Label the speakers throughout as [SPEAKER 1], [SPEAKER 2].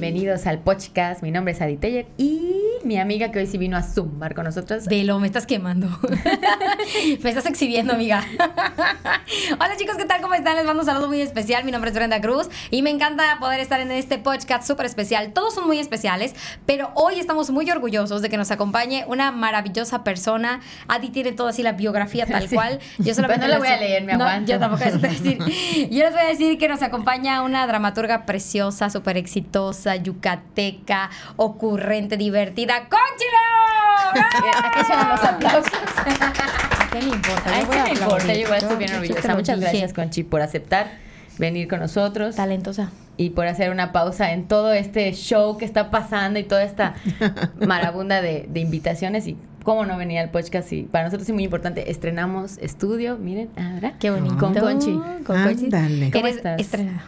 [SPEAKER 1] bienvenidos al podcast. Mi nombre es Adi Teller y mi amiga que hoy sí vino a zumbar con nosotros.
[SPEAKER 2] Velo, me estás quemando. me estás exhibiendo, amiga. Hola chicos, ¿qué tal? ¿Cómo están? Les mando un saludo muy especial. Mi nombre es Brenda Cruz y me encanta poder estar en este podcast súper especial. Todos son muy especiales, pero hoy estamos muy orgullosos de que nos acompañe una maravillosa persona. Adi tiene toda así la biografía tal cual.
[SPEAKER 1] Yo solamente no la voy a leer, me aguanto.
[SPEAKER 2] yo tampoco les voy a decir. Yo les voy a decir que nos acompaña una dramaturga preciosa, súper exitosa, yucateca, ocurrente, divertida. ¡Conchi
[SPEAKER 1] Aquí suenan los aplausos.
[SPEAKER 2] ¿Qué me importa?
[SPEAKER 1] Ay, ¿qué me importa? Yo igual estoy bien orgullosa. Muchas gracias, Conchi, por aceptar venir con nosotros.
[SPEAKER 2] Talentosa.
[SPEAKER 1] Y por hacer una pausa en todo este show que está pasando y toda esta marabunda de, de invitaciones y cómo no venía al podcast. Y para nosotros es muy importante. Estrenamos estudio, miren, ahora.
[SPEAKER 2] Qué bonito.
[SPEAKER 1] Con Conchi.
[SPEAKER 3] Con Conchi.
[SPEAKER 1] ¿Cómo estás?
[SPEAKER 2] estrenada.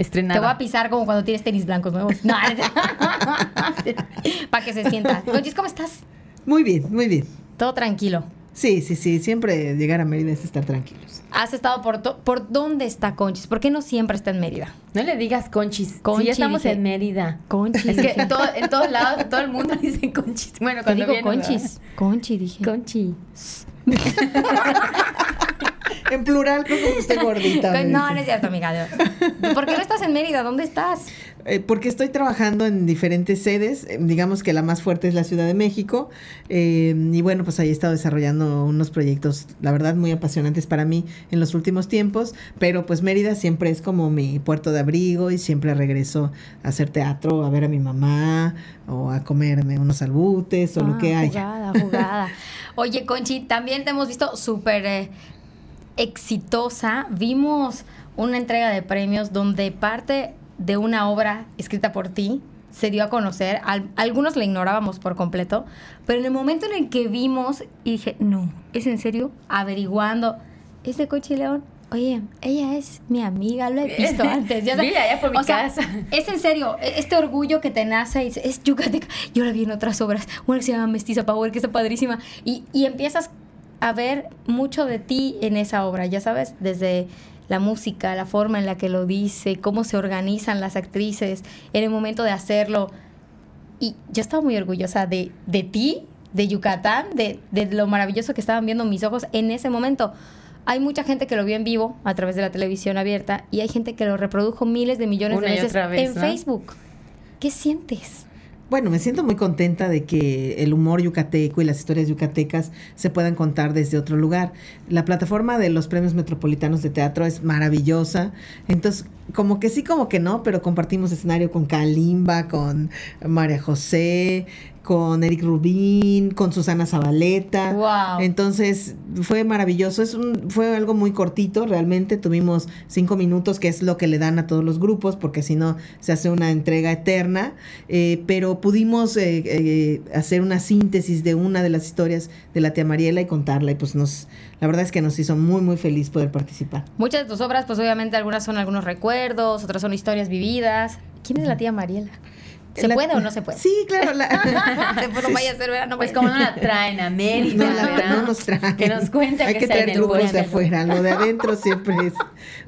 [SPEAKER 1] Estrenada.
[SPEAKER 2] Te voy a pisar como cuando tienes tenis blancos nuevos. No, para que se sienta. Conchis, ¿cómo estás?
[SPEAKER 3] Muy bien, muy bien.
[SPEAKER 2] Todo tranquilo.
[SPEAKER 3] Sí, sí, sí. Siempre llegar a Mérida es estar tranquilos.
[SPEAKER 2] ¿Has estado por, to- por dónde está Conchis? ¿Por qué no siempre está en Mérida?
[SPEAKER 1] No le digas conchis.
[SPEAKER 2] Conchi,
[SPEAKER 1] Sí, ya estamos
[SPEAKER 2] dije.
[SPEAKER 1] en Mérida.
[SPEAKER 2] Conchis.
[SPEAKER 1] Es que en, todo- en todos lados, todo el mundo dice conchis. Bueno,
[SPEAKER 2] Te
[SPEAKER 1] cuando
[SPEAKER 2] digo
[SPEAKER 1] viene,
[SPEAKER 2] Conchis. Conchi, dije.
[SPEAKER 1] ¿verdad? Conchi.
[SPEAKER 3] En plural, creo que estoy gordita.
[SPEAKER 2] no, no es cierto, amiga. ¿Por qué no estás en Mérida? ¿Dónde estás?
[SPEAKER 3] Eh, porque estoy trabajando en diferentes sedes, eh, digamos que la más fuerte es la Ciudad de México, eh, y bueno, pues ahí he estado desarrollando unos proyectos, la verdad, muy apasionantes para mí en los últimos tiempos, pero pues Mérida siempre es como mi puerto de abrigo y siempre regreso a hacer teatro, a ver a mi mamá o a comerme unos albutes o lo
[SPEAKER 2] Ah,
[SPEAKER 3] que haya.
[SPEAKER 2] Jugada, jugada. Oye, Conchi, también te hemos visto súper eh, exitosa. Vimos una entrega de premios donde parte de una obra escrita por ti se dio a conocer. Al- algunos la ignorábamos por completo, pero en el momento en el que vimos y dije, no, ¿es en serio? Averiguando, ¿es de Conchi León? Oye, ella es mi amiga, lo he visto antes. Ya.
[SPEAKER 1] Mira, allá por mi
[SPEAKER 2] O sea,
[SPEAKER 1] casa.
[SPEAKER 2] es en serio, e- este orgullo que te nace, es yucateca. Yo la vi en otras obras, una que se llama Mestiza Power, que está padrísima. Y, y empiezas a ver mucho de ti en esa obra, ya sabes, desde la música, la forma en la que lo dice, cómo se organizan las actrices en el momento de hacerlo. Y yo estaba muy orgullosa de, de ti, de Yucatán, de, de lo maravilloso que estaban viendo mis ojos en ese momento. Hay mucha gente que lo vio en vivo a través de la televisión abierta y hay gente que lo reprodujo miles de millones
[SPEAKER 1] Una
[SPEAKER 2] de veces
[SPEAKER 1] vez,
[SPEAKER 2] en
[SPEAKER 1] ¿no?
[SPEAKER 2] Facebook. ¿Qué sientes?
[SPEAKER 3] Bueno, me siento muy contenta de que el humor yucateco y las historias yucatecas se puedan contar desde otro lugar. La plataforma de los premios metropolitanos de teatro es maravillosa. Entonces, como que sí, como que no, pero compartimos escenario con Kalimba, con María José, con Eric Rubín, con Susana Zabaleta.
[SPEAKER 2] Wow.
[SPEAKER 3] Entonces fue maravilloso. Es un, fue algo muy cortito, realmente. Tuvimos cinco minutos, que es lo que le dan a todos los grupos, porque si no se hace una entrega eterna. Eh, pero pudimos eh, eh, hacer una síntesis de una de las historias de la tía Mariela y contarla. Y pues nos, la verdad es que nos hizo muy, muy feliz poder participar.
[SPEAKER 2] Muchas de tus obras, pues obviamente algunas son algunos recuerdos, otras son historias vividas. ¿Quién es la tía Mariela? ¿Se
[SPEAKER 3] La-
[SPEAKER 2] puede o no se puede?
[SPEAKER 3] Sí, claro. la-
[SPEAKER 2] Después no vaya a ser, ¿verdad? No
[SPEAKER 1] Pues como no la traen a Mérida,
[SPEAKER 3] No, la-
[SPEAKER 1] ¿verdad?
[SPEAKER 3] no nos traen.
[SPEAKER 1] Que nos cuente
[SPEAKER 3] Hay
[SPEAKER 1] que
[SPEAKER 3] que traer grupos de afuera. Lo de adentro siempre es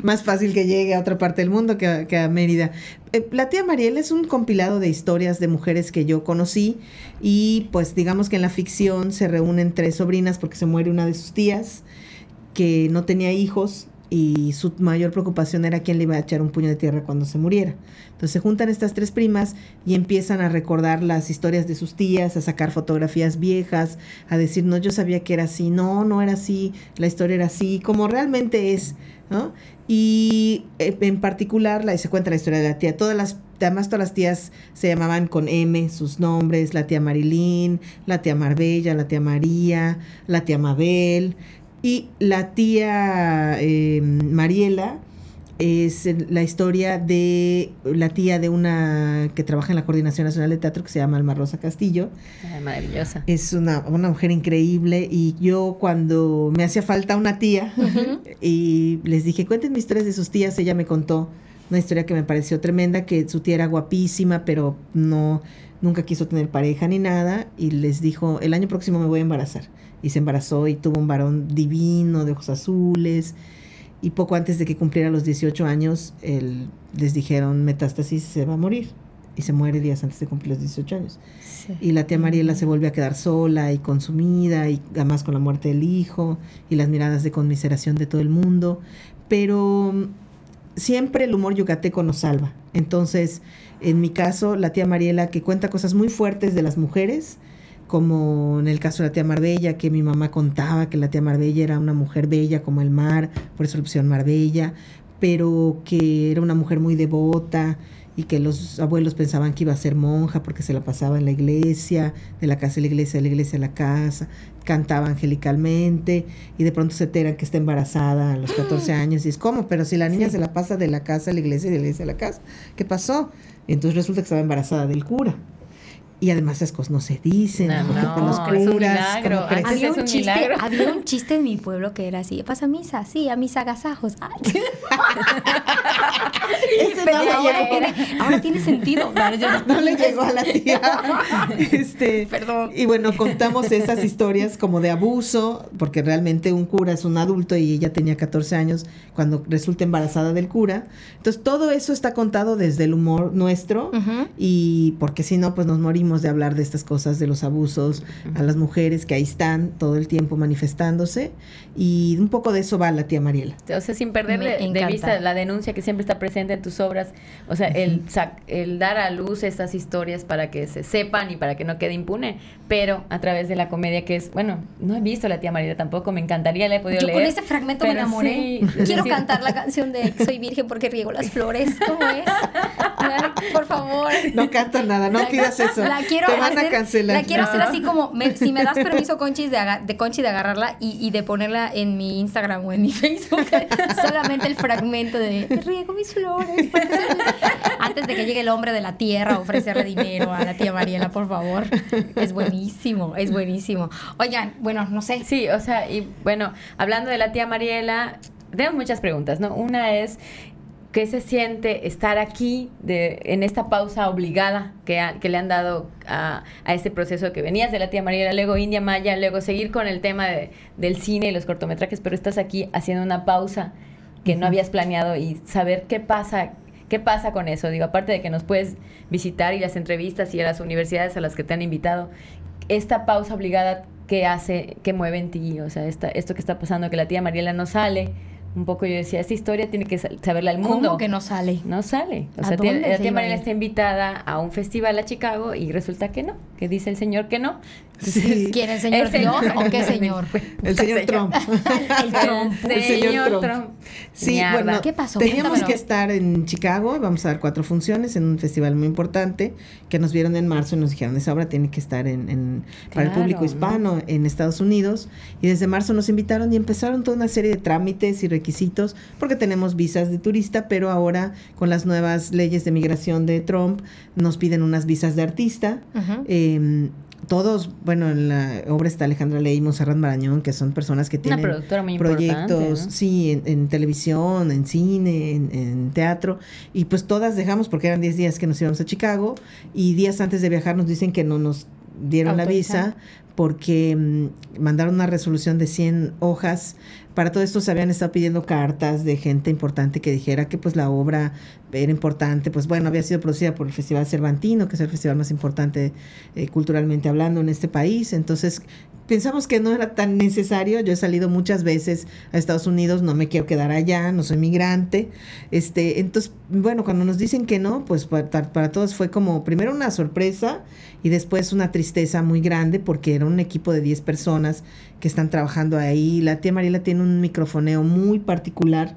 [SPEAKER 3] más fácil que llegue a otra parte del mundo que a, que a Mérida. Eh, la tía Mariela es un compilado de historias de mujeres que yo conocí y pues digamos que en la ficción se reúnen tres sobrinas porque se muere una de sus tías que no tenía hijos y su mayor preocupación era quién le iba a echar un puño de tierra cuando se muriera. Entonces se juntan estas tres primas y empiezan a recordar las historias de sus tías, a sacar fotografías viejas, a decir, no, yo sabía que era así, no, no era así, la historia era así, como realmente es, ¿no? Y eh, en particular la, se cuenta la historia de la tía. Todas las, además todas las tías se llamaban con M sus nombres, la tía Marilyn, la tía Marbella, la tía María, la tía Mabel. Y la tía eh, Mariela es la historia de la tía de una que trabaja en la Coordinación Nacional de Teatro que se llama Alma Rosa Castillo.
[SPEAKER 1] Ay, maravillosa.
[SPEAKER 3] Es una, una mujer increíble y yo cuando me hacía falta una tía y les dije, cuéntenme historias de sus tías, ella me contó una historia que me pareció tremenda, que su tía era guapísima, pero no, nunca quiso tener pareja ni nada y les dijo, el año próximo me voy a embarazar. Y se embarazó y tuvo un varón divino, de ojos azules. Y poco antes de que cumpliera los 18 años, el- les dijeron metástasis, se va a morir. y se muere días antes de cumplir los 18 años. Y la tía Mariela se vuelve a quedar sola y consumida y además con la muerte del hijo y las miradas de conmiseración de todo el mundo. Pero mm, siempre el humor yucateco nos salva. Entonces, en mi caso, la tía Mariela que cuenta cosas muy fuertes de las mujeres, como en el caso de la tía Marbella, que mi mamá contaba que la tía Marbella era una mujer bella como el mar, por eso la opción Marbella, pero que era una mujer muy devota y que los abuelos pensaban que iba a ser monja porque se la pasaba en la iglesia, de la casa a la iglesia, de la iglesia a la casa, cantaba angelicalmente y de pronto se enteran que está embarazada a los 14 años y es como, pero si la niña se la pasa de la casa a la iglesia y de la iglesia a la casa, ¿qué pasó? Entonces resulta que estaba embarazada del cura. Y además esas cosas no se dicen,
[SPEAKER 1] No,
[SPEAKER 3] porque
[SPEAKER 1] no,
[SPEAKER 3] con los
[SPEAKER 1] es un
[SPEAKER 3] curas,
[SPEAKER 2] Había un, chiste,
[SPEAKER 1] milagro.
[SPEAKER 2] había un chiste en mi pueblo que era así, ¿pasa a misa? Sí, a mis agasajos.
[SPEAKER 3] No
[SPEAKER 2] ahora, era- ahora tiene sentido. No, no-
[SPEAKER 3] no le llegó a la tía. Este,
[SPEAKER 2] Perdón.
[SPEAKER 3] Y bueno, contamos esas historias como de abuso, porque realmente un cura es un adulto y ella tenía 14 años cuando resulta embarazada del cura. Entonces, todo eso está contado desde el humor nuestro
[SPEAKER 2] Ujú.
[SPEAKER 3] y porque si no, pues nos morimos de hablar de estas cosas, de los abusos a las mujeres que ahí están todo el tiempo manifestándose y un poco de eso va la tía Mariela.
[SPEAKER 1] O sea, sin perder de, vista la denuncia que siempre está presente en tus obras, o sea, el, sac- el dar a luz estas historias para que se sepan y para que no quede impune, pero a través de la comedia que es, bueno, no he visto a la tía María tampoco, me encantaría, la he podido
[SPEAKER 2] Yo
[SPEAKER 1] leer.
[SPEAKER 2] con ese fragmento me enamoré.
[SPEAKER 1] sí,
[SPEAKER 2] Quiero cantar la canción de Soy virgen porque riego las flores. ¿Cómo es? Por favor.
[SPEAKER 3] No canta nada, no
[SPEAKER 2] La-
[SPEAKER 3] pidas eso.
[SPEAKER 2] La quiero
[SPEAKER 3] Te van
[SPEAKER 2] hacer,
[SPEAKER 3] a cancelar.
[SPEAKER 2] La quiero hacer así como, me- si me das permiso, Conchis, de, aga- de Conchi, de agarrarla y, y de ponerla en mi Instagram o en mi Facebook. solamente el fragmento de riego mis flores. Antes de que llegue el hombre de la tierra a ofrecerle dinero a la tía Mariela, por favor. Es buenísimo, es buenísimo. Oigan, bueno, no sé.
[SPEAKER 1] Sí, o sea, y bueno, hablando de la tía Mariela, tengo muchas preguntas, ¿no? Una es, ¿qué se siente estar aquí de, en esta pausa obligada que, que le han dado a, a este proceso que venías de la tía Mariela, luego India Maya, luego seguir con el tema de- del cine y los cortometrajes, pero estás aquí haciendo una pausa que no habías planeado y saber qué pasa. ¿Qué pasa con eso? Digo, aparte de que nos puedes visitar y las entrevistas y a las universidades a las que te han invitado, esta pausa obligada que hace, que mueve en ti, o sea, esta, esto que está pasando, que la tía Mariela no sale, un poco yo decía, esta historia tiene que sa- saberla al mundo.
[SPEAKER 2] ¿Cómo que no sale?
[SPEAKER 1] No sale. O
[SPEAKER 2] ¿A
[SPEAKER 1] sea, la
[SPEAKER 2] se
[SPEAKER 1] tía
[SPEAKER 2] iba a
[SPEAKER 1] Mariela
[SPEAKER 2] ir?
[SPEAKER 1] está invitada a un festival a Chicago y resulta que no, que dice el señor que no.
[SPEAKER 3] Sí.
[SPEAKER 2] ¿Quién, el señor
[SPEAKER 1] Ese-
[SPEAKER 2] Dios o qué señor?
[SPEAKER 3] El señor
[SPEAKER 1] señor.
[SPEAKER 3] Trump.
[SPEAKER 2] El Trump.
[SPEAKER 3] El señor Trump.
[SPEAKER 1] Trump.
[SPEAKER 3] Sí, bueno,
[SPEAKER 2] ¿Qué pasó?
[SPEAKER 3] teníamos
[SPEAKER 2] Cuéntamelo.
[SPEAKER 3] que estar en Chicago, vamos a dar cuatro funciones en un festival muy importante que nos vieron en marzo y nos dijeron, esa obra tiene que estar en, en- para el público
[SPEAKER 1] ¿no?
[SPEAKER 3] hispano en Estados Unidos y desde marzo nos invitaron y empezaron toda una serie de trámites y requisitos porque tenemos visas de turista, pero ahora con las nuevas leyes de migración de Trump nos piden unas visas de artista. Eh, todos, bueno, en la obra está Alejandra Ley y Monserrat Marañón, que son personas que tienen
[SPEAKER 1] muy
[SPEAKER 3] proyectos, sí, en, en televisión, en cine, en, en teatro, y pues todas dejamos porque eran 10 días que nos íbamos a Chicago y días antes de viajar nos dicen que no nos dieron la visa porque mm, mandaron una resolución de 100 hojas. Para todo esto se habían estado pidiendo cartas de gente importante que dijera que pues la obra era importante, pues bueno, había sido producida por el Festival Cervantino, que es el festival más importante eh, culturalmente hablando en este país. Entonces, pensamos que no era tan necesario. Yo he salido muchas veces a Estados Unidos, no me quiero quedar allá, no soy migrante. Este, entonces, bueno, cuando nos dicen que no, pues para, para todos fue como primero una sorpresa y después una tristeza muy grande porque era un equipo de 10 personas que están trabajando ahí. La tía Mariela tiene un microfoneo muy particular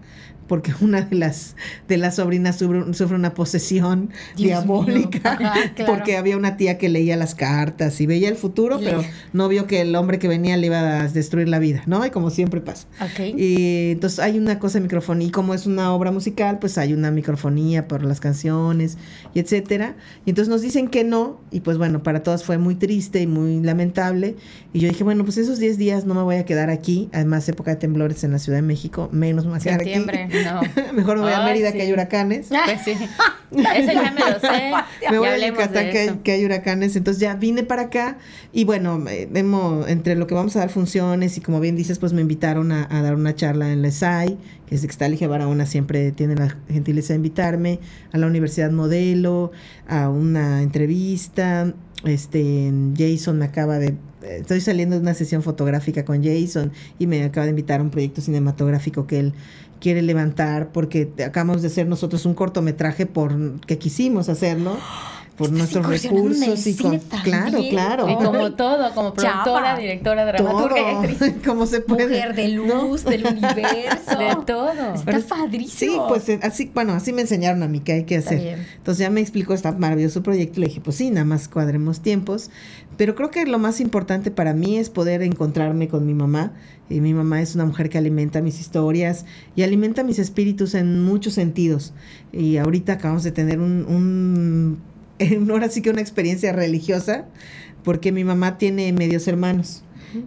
[SPEAKER 3] porque una de las de las sobrinas sufre, sufre una posesión
[SPEAKER 2] Dios
[SPEAKER 3] diabólica
[SPEAKER 2] mío. Ajá, claro.
[SPEAKER 3] porque había una tía que leía las cartas y veía el futuro, pero no vio que el hombre que venía le iba a destruir la vida, ¿no? Y como siempre pasa.
[SPEAKER 2] Ok.
[SPEAKER 3] Y entonces hay una cosa de microfonía, y como es una obra musical, pues hay una microfonía por las canciones y etcétera. Y entonces nos dicen que no, y pues bueno, para todas fue muy triste y muy lamentable. Y yo dije, bueno, pues esos 10 días no me voy a quedar aquí, además época de temblores en la Ciudad de Méxio, menos quedar aquí.
[SPEAKER 1] No.
[SPEAKER 3] Mejor me voy a Mérida
[SPEAKER 1] sí.
[SPEAKER 3] que hay huracanes.
[SPEAKER 1] Pues sí. Eso ya me lo sé.
[SPEAKER 3] me voy
[SPEAKER 1] Ya
[SPEAKER 3] a Yucatán que hay, que hay huracanes, entonces ya vine para acá y bueno, hemos, entre lo que vamos a dar funciones y como bien dices, pues me invitaron a, a dar una charla en la SAI, que es Ixtalige Barahona, siempre tiene la gentileza de invitarme, a la Universidad Modelo, a una entrevista, este, Jason me acaba de, eh, estoy saliendo de una sesión fotográfica con Jason y me acaba de invitar a un proyecto cinematográfico que él quiere levantar porque acabamos de hacer nosotros un cortometraje por que quisimos hacerlo por
[SPEAKER 2] Estás
[SPEAKER 3] nuestros recursos y con claro claro
[SPEAKER 1] Y como todo, como productora,
[SPEAKER 2] Chava.
[SPEAKER 1] directora, dramaturga y actriz.
[SPEAKER 3] como se puede
[SPEAKER 2] Mujer de
[SPEAKER 3] ¿no?
[SPEAKER 2] luz, del universo.
[SPEAKER 1] De todo.
[SPEAKER 2] Está
[SPEAKER 3] Pero-
[SPEAKER 2] padrísimo.
[SPEAKER 3] Sí, pues eh, así, bueno, así me enseñaron a mí que hay que hacer. Entonces ya me explicó este maravilloso proyecto y le dije, pues sí, nada más cuadremos tiempos. Pero creo que lo más importante para mí es poder encontrarme con mi mamá. Y mi mamá es una mujer que alimenta mis historias y alimenta mis espíritus en muchos sentidos. Y ahorita acabamos de tener un, un, ahora sí que una experiencia religiosa, porque mi mamá tiene medios hermanos.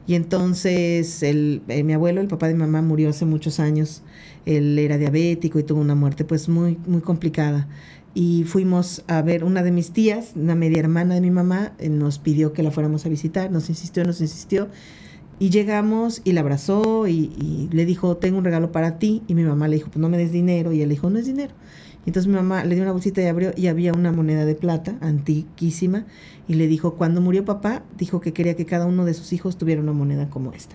[SPEAKER 3] Y entonces el, eh, mi abuelo, el papá de mi mamá, murió hace muchos años. Él era diabético y tuvo una muerte pues muy, muy complicada. Y fuimos a ver una de mis tías, una media hermana de mi mamá, eh, nos pidió que la fuéramos a visitar, nos insistió, nos insistió. Y llegamos y la abrazó y, le dijo, tengo un regalo para ti. Y mi mamá le dijo, pues no me des dinero. Y él le dijo, no es dinero. Entonces mi mamá le dio una bolsita y abrió y había una moneda de plata antiquísima. Y le dijo, cuando murió papá, dijo que quería que cada uno de sus hijos tuviera una moneda como esta.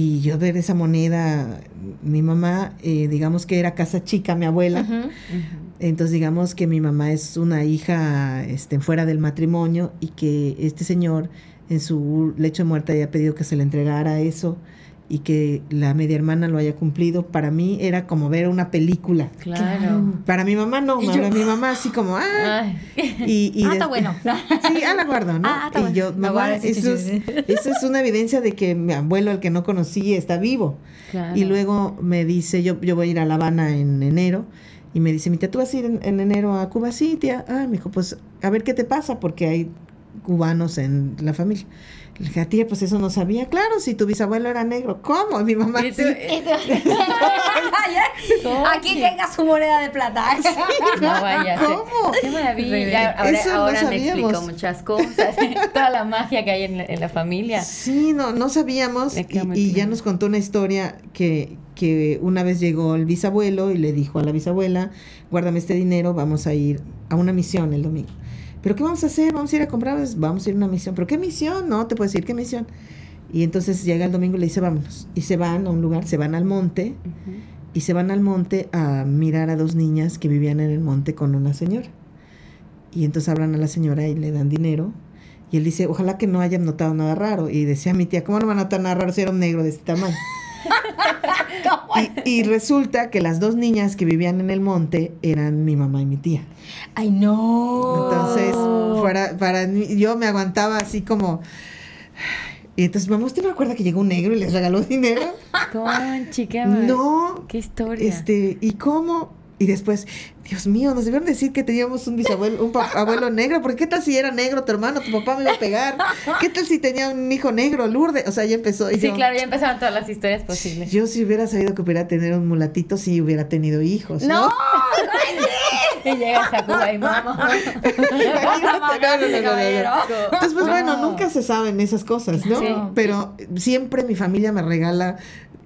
[SPEAKER 3] Y yo ver esa moneda, mi mamá, eh, digamos que era casa chica, mi abuela. Entonces digamos que mi mamá es una hija este, fuera del matrimonio y que este señor en su lecho de muerte haya pedido que se le entregara eso y que la media hermana lo haya cumplido, para mí era como ver una película.
[SPEAKER 1] Claro.
[SPEAKER 3] Para mi mamá no,
[SPEAKER 2] Y
[SPEAKER 3] para
[SPEAKER 2] yo-
[SPEAKER 3] mi mamá así como, ah,
[SPEAKER 1] Ay.
[SPEAKER 3] y, y
[SPEAKER 2] ah, está bueno.
[SPEAKER 3] Sí, ah, la guardo, ¿no?
[SPEAKER 2] Ah, está
[SPEAKER 3] y
[SPEAKER 2] bueno.
[SPEAKER 3] yo, mamá, eso, es, eso es una evidencia de que mi abuelo, el que no conocí, está vivo.
[SPEAKER 1] Claro.
[SPEAKER 3] Y luego me dice, yo, yo voy a ir a La Habana en enero. Y me dice, mi tía, ¿tú vas a ir en, en enero a Cuba? Sí, tía. Ah, me dijo, pues a ver qué te pasa, porque hay cubanos en la familia. Le dije, tía, pues eso no sabía. Claro, si tu bisabuelo era negro. ¿Cómo? Mi mamá
[SPEAKER 1] Y
[SPEAKER 3] sí.
[SPEAKER 1] tú-
[SPEAKER 2] Aquí tenga su moneda de plata.
[SPEAKER 1] No vaya a.
[SPEAKER 3] ¿Cómo?
[SPEAKER 1] Qué maravilla. Ahora,
[SPEAKER 3] Eso no
[SPEAKER 1] ahora me
[SPEAKER 3] sabíamos.
[SPEAKER 1] explico muchas cosas. Toda la magia que hay en la, en la familia.
[SPEAKER 3] Sí, no, no sabíamos. Y, y ya nos contó una historia que, que una vez llegó el bisabuelo y le dijo a la bisabuela, guárdame este dinero, vamos a ir a una misión el domingo. ¿Pero qué vamos a hacer? ¿Vamos a ir a comprar? Pues, Vamos a ir a una misión. ¿Pero qué misión? No, te puedo decir qué misión. Y entonces llega el domingo y le dice, vámonos. Y se van a un lugar, se van al monte y se van al monte a mirar a dos niñas que vivían en el monte con una señora. Y entonces hablan a la señora y le dan dinero. Y él dice, ojalá que no hayan notado nada raro. Y decía mi tía, ¿cómo no van a notar nada raro si era un negro de este tamaño? y, y resulta que las dos niñas que vivían en el monte eran mi mamá y mi tía.
[SPEAKER 2] Ay, no.
[SPEAKER 3] Entonces, para, para mí, yo me aguantaba así como... Y entonces, mamá, ¿usted no recuerda que llegó un negro y les regaló dinero?
[SPEAKER 1] Qué mar-
[SPEAKER 3] No,
[SPEAKER 1] Qué historia.
[SPEAKER 3] Este, ¿y cómo? Y después, Dios mío, nos debieron decir que teníamos un bisabuelo, un pa- abuelo negro, porque qué tal si era negro tu hermano, tu papá me iba a pegar? ¿Qué tal si tenía un hijo negro, Lourdes? O sea, ya empezó. Y
[SPEAKER 1] Sí,
[SPEAKER 3] yo,
[SPEAKER 1] claro, ya empezaron todas las historias posibles.
[SPEAKER 3] Yo si hubiera sabido que hubiera tener un mulatito, sí hubiera tenido hijos.
[SPEAKER 2] No,
[SPEAKER 3] ¿no?
[SPEAKER 1] Y llegas a Cuba y mamá.
[SPEAKER 3] Imagínate, no, no, no, no, no, no.
[SPEAKER 2] caballero.
[SPEAKER 3] Entonces, pues
[SPEAKER 1] No.
[SPEAKER 3] bueno, nunca se saben esas cosas, ¿no?
[SPEAKER 1] Sí.
[SPEAKER 3] Pero siempre mi familia me regala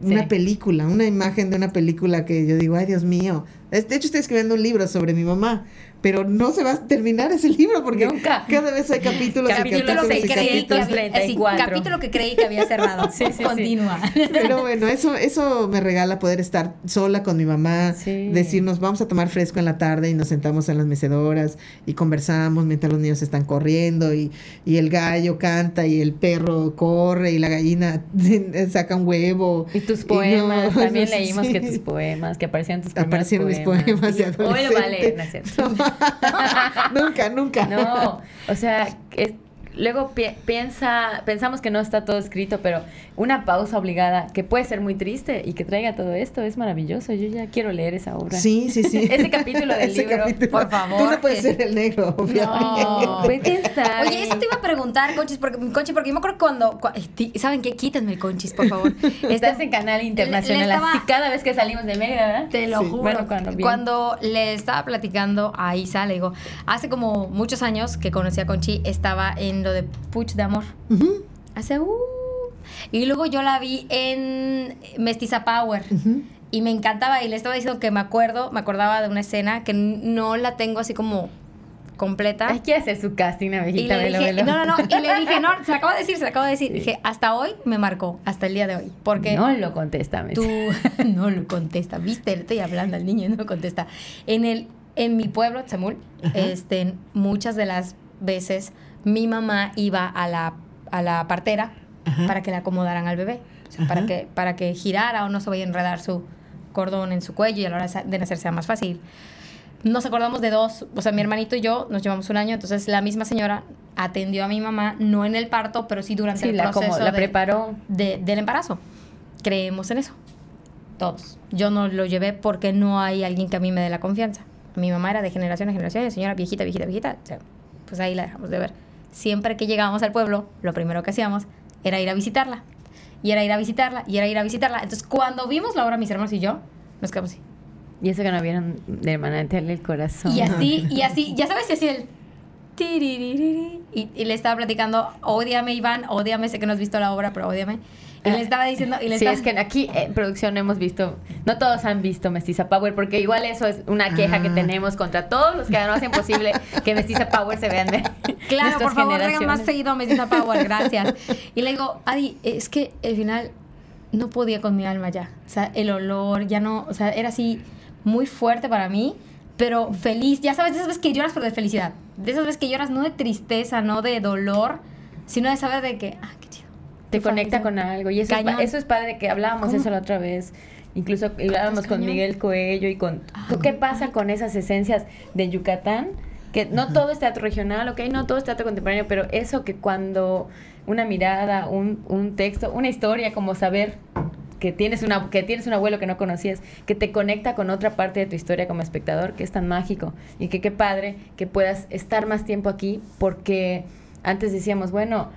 [SPEAKER 3] una
[SPEAKER 1] Sí.
[SPEAKER 3] película, una imagen de una película que yo digo, ay Dios mío. De hecho, estoy escribiendo un libro sobre mi mamá, pero no se va a terminar ese libro porque
[SPEAKER 1] Nunca.
[SPEAKER 3] cada vez hay capítulos y
[SPEAKER 1] Capítulo
[SPEAKER 3] capítulos
[SPEAKER 2] capítulo
[SPEAKER 3] y
[SPEAKER 2] que creí que había, así,
[SPEAKER 1] 34.
[SPEAKER 2] capítulo que creí que había cerrado.
[SPEAKER 1] Sí, sí, sí.
[SPEAKER 2] Continúa.
[SPEAKER 3] Pero bueno, eso, eso me regala poder estar sola con mi mamá,
[SPEAKER 1] Sí.
[SPEAKER 3] decirnos vamos a tomar fresco en la tarde y nos sentamos en las mecedoras y conversamos mientras los niños están corriendo y, y el gallo canta y el perro corre y la gallina saca un huevo.
[SPEAKER 1] Y tus poemas,
[SPEAKER 3] no,
[SPEAKER 1] también leímos
[SPEAKER 3] sí.
[SPEAKER 1] que tus poemas, que aparecieron tus
[SPEAKER 3] Aparecieron mis poemas de
[SPEAKER 1] Y Hoy lo va a leer, ¿no es cierto?
[SPEAKER 3] nunca, nunca.
[SPEAKER 1] No, o sea, es- luego pi- piensa, pensamos que no está todo escrito, pero una pausa obligada que puede ser muy triste y que traiga todo esto es maravilloso. Yo ya quiero leer esa obra.
[SPEAKER 3] Sí, sí, sí.
[SPEAKER 1] Ese capítulo del
[SPEAKER 3] Ese
[SPEAKER 1] libro,
[SPEAKER 2] por favor,
[SPEAKER 3] Tú no puedes
[SPEAKER 2] que-
[SPEAKER 3] ser el negro, obviamente.
[SPEAKER 2] No.
[SPEAKER 1] Pues.
[SPEAKER 2] Oye, eso te iba a preguntar, Conchis, porque, Conchi, porque yo me acuerdo cuando, cua- ti- ¿saben qué? Quítenme el Conchis, por favor.
[SPEAKER 1] Estás
[SPEAKER 2] Este-
[SPEAKER 1] en canal internacional,
[SPEAKER 2] le estaba-
[SPEAKER 1] así cada vez que salimos de Mérida, ¿verdad?
[SPEAKER 2] Te lo
[SPEAKER 3] Sí.
[SPEAKER 2] juro.
[SPEAKER 1] Bueno, cuando.
[SPEAKER 2] Cuando le estaba platicando a Isa, le digo, hace como muchos años que conocí a Conchi, estaba en lo de Puch de Amor. Hace uh. Y luego yo la vi en Mestiza Power. Y me encantaba y le estaba diciendo que me acuerdo, me acordaba de una escena que no la tengo así como completa.
[SPEAKER 1] Hay que hacer su casting,
[SPEAKER 2] Y
[SPEAKER 1] abejita,
[SPEAKER 2] le
[SPEAKER 1] velo,
[SPEAKER 2] dije,
[SPEAKER 1] velo.
[SPEAKER 2] no, no, no, y le dije, no, se lo acabo de decir, se lo acabo de decir. Dije, hasta hoy me marcó, hasta el día de hoy. Porque
[SPEAKER 1] No lo contesta, Messi.
[SPEAKER 2] tú no lo contesta, viste, le estoy hablando al niño y no lo contesta. En el, en mi pueblo, Tzemul, este, muchas de las veces mi mamá iba a la, a la partera
[SPEAKER 3] Ajá.
[SPEAKER 2] para que le acomodaran al bebé. O sea, para que, para que girara o no se vaya a enredar su cordón en su cuello y a la hora de nacer sea más fácil. Nos acordamos de dos, o sea, mi hermanito y yo nos llevamos un año, entonces la misma señora atendió a mi mamá, no en el parto, pero sí durante
[SPEAKER 1] Sí,
[SPEAKER 2] el
[SPEAKER 1] la, como,
[SPEAKER 2] proceso
[SPEAKER 1] la
[SPEAKER 2] de-
[SPEAKER 1] preparó.
[SPEAKER 2] de- del embarazo. Creemos en eso. Todos. Yo no lo llevé porque no hay alguien que a mí me dé la confianza. Mi mamá era de generación en generación, y la señora viejita, viejita, viejita. o sea, pues ahí la dejamos de ver. Siempre que llegábamos al pueblo, lo primero que hacíamos era ir a visitarla. Y era ir a visitarla, y era ir a visitarla. Entonces, cuando vimos la obra, mis hermanos y yo, nos quedamos así.
[SPEAKER 1] Y eso que no vieron de hermanantearle el corazón.
[SPEAKER 2] Y así, y así, ya sabes, y así el... Y, y le estaba platicando, odiame Iván, odiame, sé que no has visto la obra, pero odiame. Y le estaba diciendo, y le
[SPEAKER 1] sí,
[SPEAKER 2] estaba-
[SPEAKER 1] es que aquí en producción hemos visto, no todos han visto Mestiza Power, porque igual eso es una queja que
[SPEAKER 3] Ah.
[SPEAKER 1] tenemos contra todos los que no hacen posible que Mestiza Power se vean de
[SPEAKER 2] Claro, por favor, traigan más seguido a Mestiza Power, gracias. Y le digo, Adi, es que al final no podía con mi alma ya. O sea, el olor, ya no, o sea, era así muy fuerte para mí, pero feliz. Ya sabes, de esas veces que lloras, pero de felicidad. De esas veces que lloras no de tristeza, no de dolor, sino de saber de que, ah, qué chido.
[SPEAKER 1] Te conecta con algo. Y eso es, eso es padre que hablábamos
[SPEAKER 2] ¿Cómo?
[SPEAKER 1] eso la otra vez. Incluso hablábamos con
[SPEAKER 2] cañón.
[SPEAKER 1] Miguel Coello y con...
[SPEAKER 2] Ah,
[SPEAKER 1] ¿Qué pasa con esas esencias de Yucatán? Que no todo es teatro regional, ok, no todo es teatro contemporáneo, pero eso que cuando una mirada, un, un texto, una historia, como saber que tienes, una, que tienes un abuelo que no conocías, que te conecta con otra parte de tu historia como espectador, que es tan mágico. Y que qué padre que puedas estar más tiempo aquí, porque antes decíamos, bueno,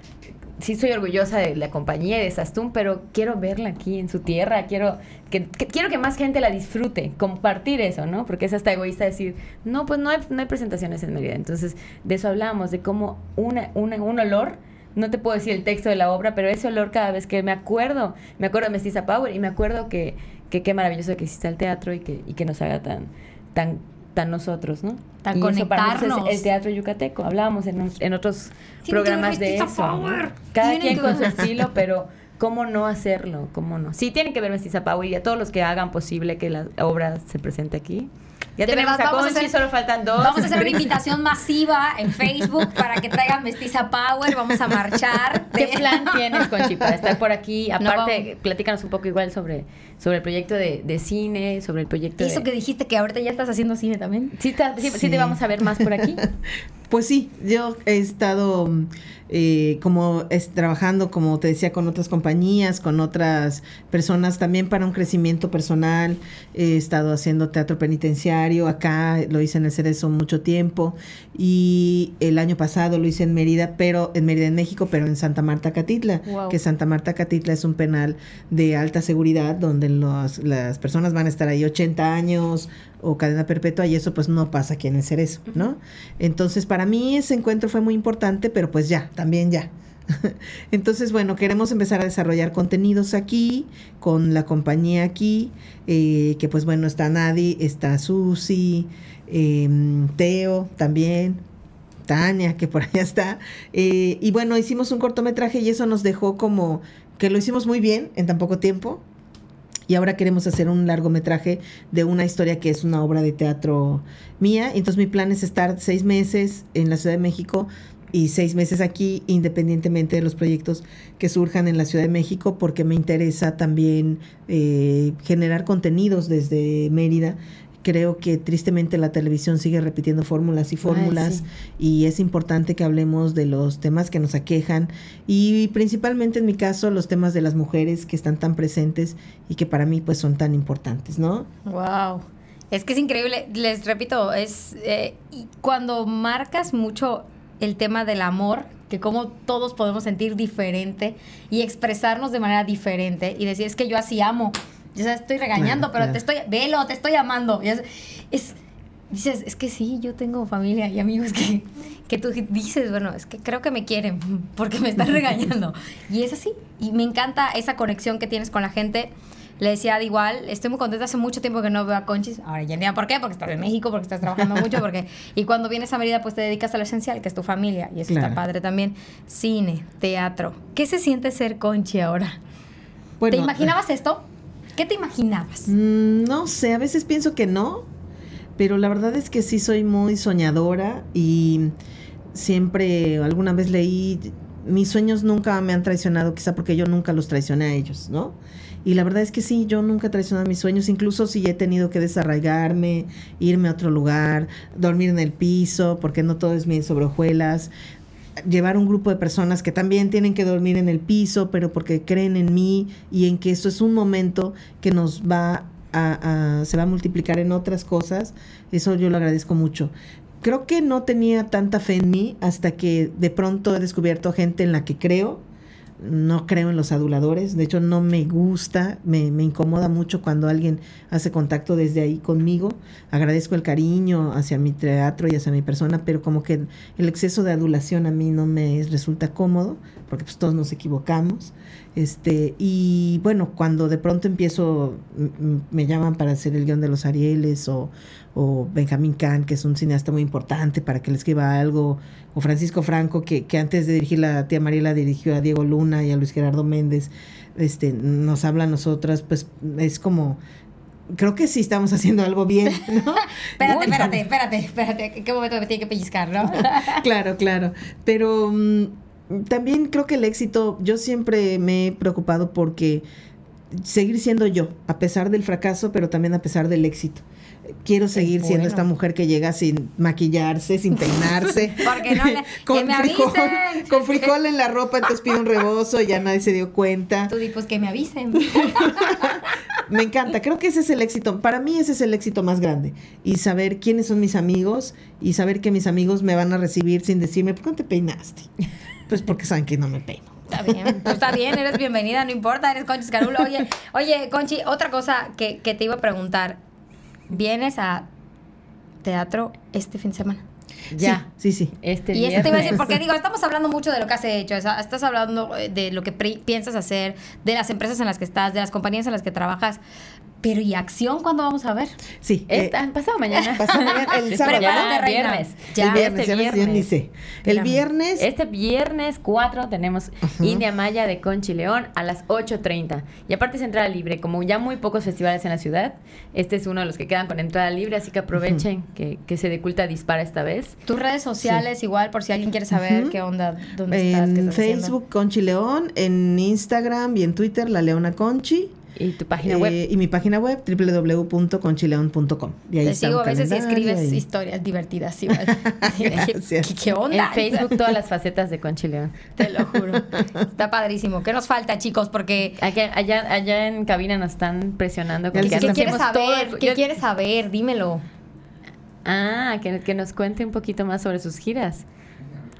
[SPEAKER 1] sí soy orgullosa de la compañía y de Sastum, pero quiero verla aquí en su tierra, quiero que, quiero que más gente la disfrute, compartir eso, ¿no? Porque es hasta egoísta decir, no, pues no hay, presentaciones en Mérida. Entonces, de eso hablamos, de cómo una, un olor, no te puedo decir el texto de la obra, pero ese olor cada vez que me acuerdo, me acuerdo de Mestiza Power y me acuerdo que, que qué maravilloso que exista el teatro y que, y que nos haga tan, tan, tan nosotros, ¿no?
[SPEAKER 2] Tan
[SPEAKER 1] y eso para nosotros
[SPEAKER 2] conectarnos.
[SPEAKER 1] es el teatro yucateco. Hablábamos en, en otros
[SPEAKER 2] Tiene
[SPEAKER 1] programas de eso.
[SPEAKER 2] Power.
[SPEAKER 1] Cada
[SPEAKER 2] Tienen
[SPEAKER 1] quien
[SPEAKER 2] que
[SPEAKER 1] con su estilo, pero ¿cómo no hacerlo? ¿Cómo no? Sí, tienen que ver Mestiza Power y a todos los que hagan posible que la obra se presente aquí. Ya
[SPEAKER 2] De
[SPEAKER 1] tenemos
[SPEAKER 2] verdad,
[SPEAKER 1] a
[SPEAKER 2] vamos a
[SPEAKER 1] Conchi,
[SPEAKER 2] hacer-
[SPEAKER 1] solo faltan dos.
[SPEAKER 2] Vamos a hacer una invitación masiva en Facebook para que traigan Mestiza Power, vamos a marchar.
[SPEAKER 1] ¿Qué plan tienes, Conchi, para estar por aquí?
[SPEAKER 2] No,
[SPEAKER 1] Aparte,
[SPEAKER 2] vamos.
[SPEAKER 1] platícanos un poco igual sobre, sobre el proyecto de, de cine, sobre el proyecto
[SPEAKER 2] Y eso
[SPEAKER 1] de...
[SPEAKER 2] que dijiste que ahorita ya estás haciendo cine también.
[SPEAKER 1] ¿Sí, ta- sí- sí
[SPEAKER 3] Sí.
[SPEAKER 1] te vamos a ver más por aquí?
[SPEAKER 3] Pues sí, yo he estado eh, como es, trabajando, como te decía, con otras compañías, con otras personas, también para un crecimiento personal. He estado haciendo teatro penitenciario, acá lo hice en el Cerezo mucho tiempo y el año pasado lo hice en Mérida, pero en Mérida, en México, pero en Santa Marta, Catitla,
[SPEAKER 2] Wow.
[SPEAKER 3] que Santa Marta, Catitla es un penal de alta seguridad donde los- las personas van a estar ahí 80 años o cadena perpetua y eso pues no pasa aquí en el Cerezo, ¿no? Entonces para mí ese encuentro fue muy importante, pero pues ya, también ya. Entonces, bueno, queremos empezar a desarrollar contenidos aquí, con la compañía aquí, eh, que pues bueno, está Nadi, está Susi, em, Teo también, Tania, que por allá está. Eh, y bueno, hicimos un cortometraje y eso nos dejó como que lo hicimos muy bien en tan poco tiempo. Y ahora queremos hacer un largometraje de una historia que es una obra de teatro mía. Entonces mi plan es estar seis meses en la Ciudad de México y seis meses aquí, independientemente de los proyectos que surjan en la Ciudad de México, porque me interesa también eh, generar contenidos desde Mérida creo que tristemente la televisión sigue repitiendo fórmulas y fórmulas y es importante que hablemos de los temas que nos aquejan y principalmente en mi caso los temas de las mujeres que están tan presentes y que para mí pues son tan importantes, ¿no?
[SPEAKER 2] Wow. Es que es increíble, les repito, es eh, cuando marcas mucho el tema del amor, que como todos podemos sentir diferente y expresarnos de manera diferente y decir, es que yo así amo, ya estoy regañando, pero te estoy, velo, te estoy amando. es, es, dices, es que sí, yo tengo familia y amigos que, que tú dices, bueno, es que creo que me quieren porque me están regañando. y es así. Y me encanta esa conexión que tienes con la gente. Le decía, igual, estoy muy contenta, hace mucho tiempo que no veo a Conchis. Ahora ya entiendo por qué, porque estás en México, porque estás trabajando mucho, porque... Y cuando vienes a Mérida, pues te dedicas a lo esencial, que es tu familia. Y eso está padre también. Cine, teatro. ¿Qué se siente ser Conchi ahora? ¿Te imaginabas esto? ¿Qué te imaginabas?
[SPEAKER 3] Mm, no sé, a veces pienso que no, pero la verdad es que sí soy muy soñadora y siempre, alguna vez leí, mis sueños nunca me han traicionado, quizá porque yo nunca los traicioné a ellos, ¿no? Y la verdad es que sí, yo nunca he traicionado mis sueños, incluso si he tenido que desarraigarme, irme a otro lugar, dormir en el piso, porque no todo es mi sobre hojuelas llevar un grupo de personas que también tienen que dormir en el piso, pero porque creen en mí y en que eso es un momento que nos va a, se va a multiplicar en otras cosas, eso yo lo agradezco mucho. Creo que no tenía tanta fe en mí hasta que de pronto he descubierto gente en la que creo no creo en los aduladores, de hecho no me gusta, me, incomoda mucho cuando alguien hace contacto desde ahí conmigo. Agradezco el cariño hacia mi teatro y hacia mi persona, pero como que el exceso de adulación a mí no me resulta cómodo, porque pues todos nos equivocamos. Este, y bueno, cuando de pronto empiezo, me llaman para hacer el guion de los Arieles o, o Benjamín Kahn, que es un cineasta muy importante para que le escriba algo, o Francisco Franco, que, que antes de dirigir la tía Mariela dirigió a Diego Luna y a Luis Gerardo Méndez, este, nos habla a nosotras, pues es como, creo que sí estamos haciendo algo bien, ¿no?
[SPEAKER 2] espérate, espérate, espérate, espérate, ¿qué momento me tiene que pellizcar, no?
[SPEAKER 3] claro, claro, pero mm, también creo que el éxito, yo siempre me he preocupado porque seguir siendo yo, a pesar del fracaso, pero también a pesar del éxito quiero seguir siendo esta mujer que llega sin maquillarse, sin peinarse.
[SPEAKER 2] Porque no
[SPEAKER 3] con, frijol, con frijol en la ropa, entonces pide un rebozo y ya nadie se dio cuenta.
[SPEAKER 2] Tú di, pues que me avisen.
[SPEAKER 3] me encanta, creo que ese es el éxito. Para mí ese es el éxito más grande. Y saber quiénes son mis amigos y saber que mis amigos me van a recibir sin decirme, ¿por qué no te peinaste? Pues porque saben que no me peino.
[SPEAKER 2] Está bien, pues está bien, eres bienvenida, no importa, eres Conchi Scarulo. Oye, oye, Conchi, otra cosa que, que te iba a preguntar vienes a teatro este fin de semana.
[SPEAKER 3] Ya. Sí, sí.
[SPEAKER 2] Este y eso te iba a decir, porque digo, estamos hablando mucho de lo que has hecho, estás hablando eh, de lo que piensas hacer, de las empresas en las que estás, de las compañías en las que trabajas, pero ¿y acción cuándo vamos a ver?
[SPEAKER 3] Sí.
[SPEAKER 1] Esta, eh, pasado mañana.
[SPEAKER 3] Pasado mañana, el sábado.
[SPEAKER 1] Ya, viernes.
[SPEAKER 3] Ya, el viernes, este viernes. ni sé. El viernes.
[SPEAKER 1] Este viernes 4 tenemos India Maya de Conchi León a las 8.30. Y aparte es entrada libre. Como ya muy pocos festivales en la ciudad, este es uno de los que quedan con entrada libre, así que aprovechen que, que, se deculta dispara esta vez.
[SPEAKER 2] Tus redes sociales, igual, por si alguien quiere saber qué onda, dónde
[SPEAKER 3] estás.
[SPEAKER 2] En
[SPEAKER 3] Facebook, Conchi León, en Instagram y en Twitter, La Leona Conchi.
[SPEAKER 1] ¿Y tu página web?
[SPEAKER 3] Eh, y mi página web, www.conchileon.com.
[SPEAKER 2] Y ahí Te sigo a veces y escribes historias divertidas. ¿Qué, onda?
[SPEAKER 1] En Facebook todas las facetas de Conchileón.
[SPEAKER 2] Te lo juro. Está padrísimo. ¿Qué nos falta, chicos? Porque...
[SPEAKER 1] allá, allá en cabina nos están presionando.
[SPEAKER 2] ¿Qué, quieres saber? ¿Qué quieres saber? Dímelo.
[SPEAKER 1] Ah, que, que nos cuente un poquito más sobre sus giras.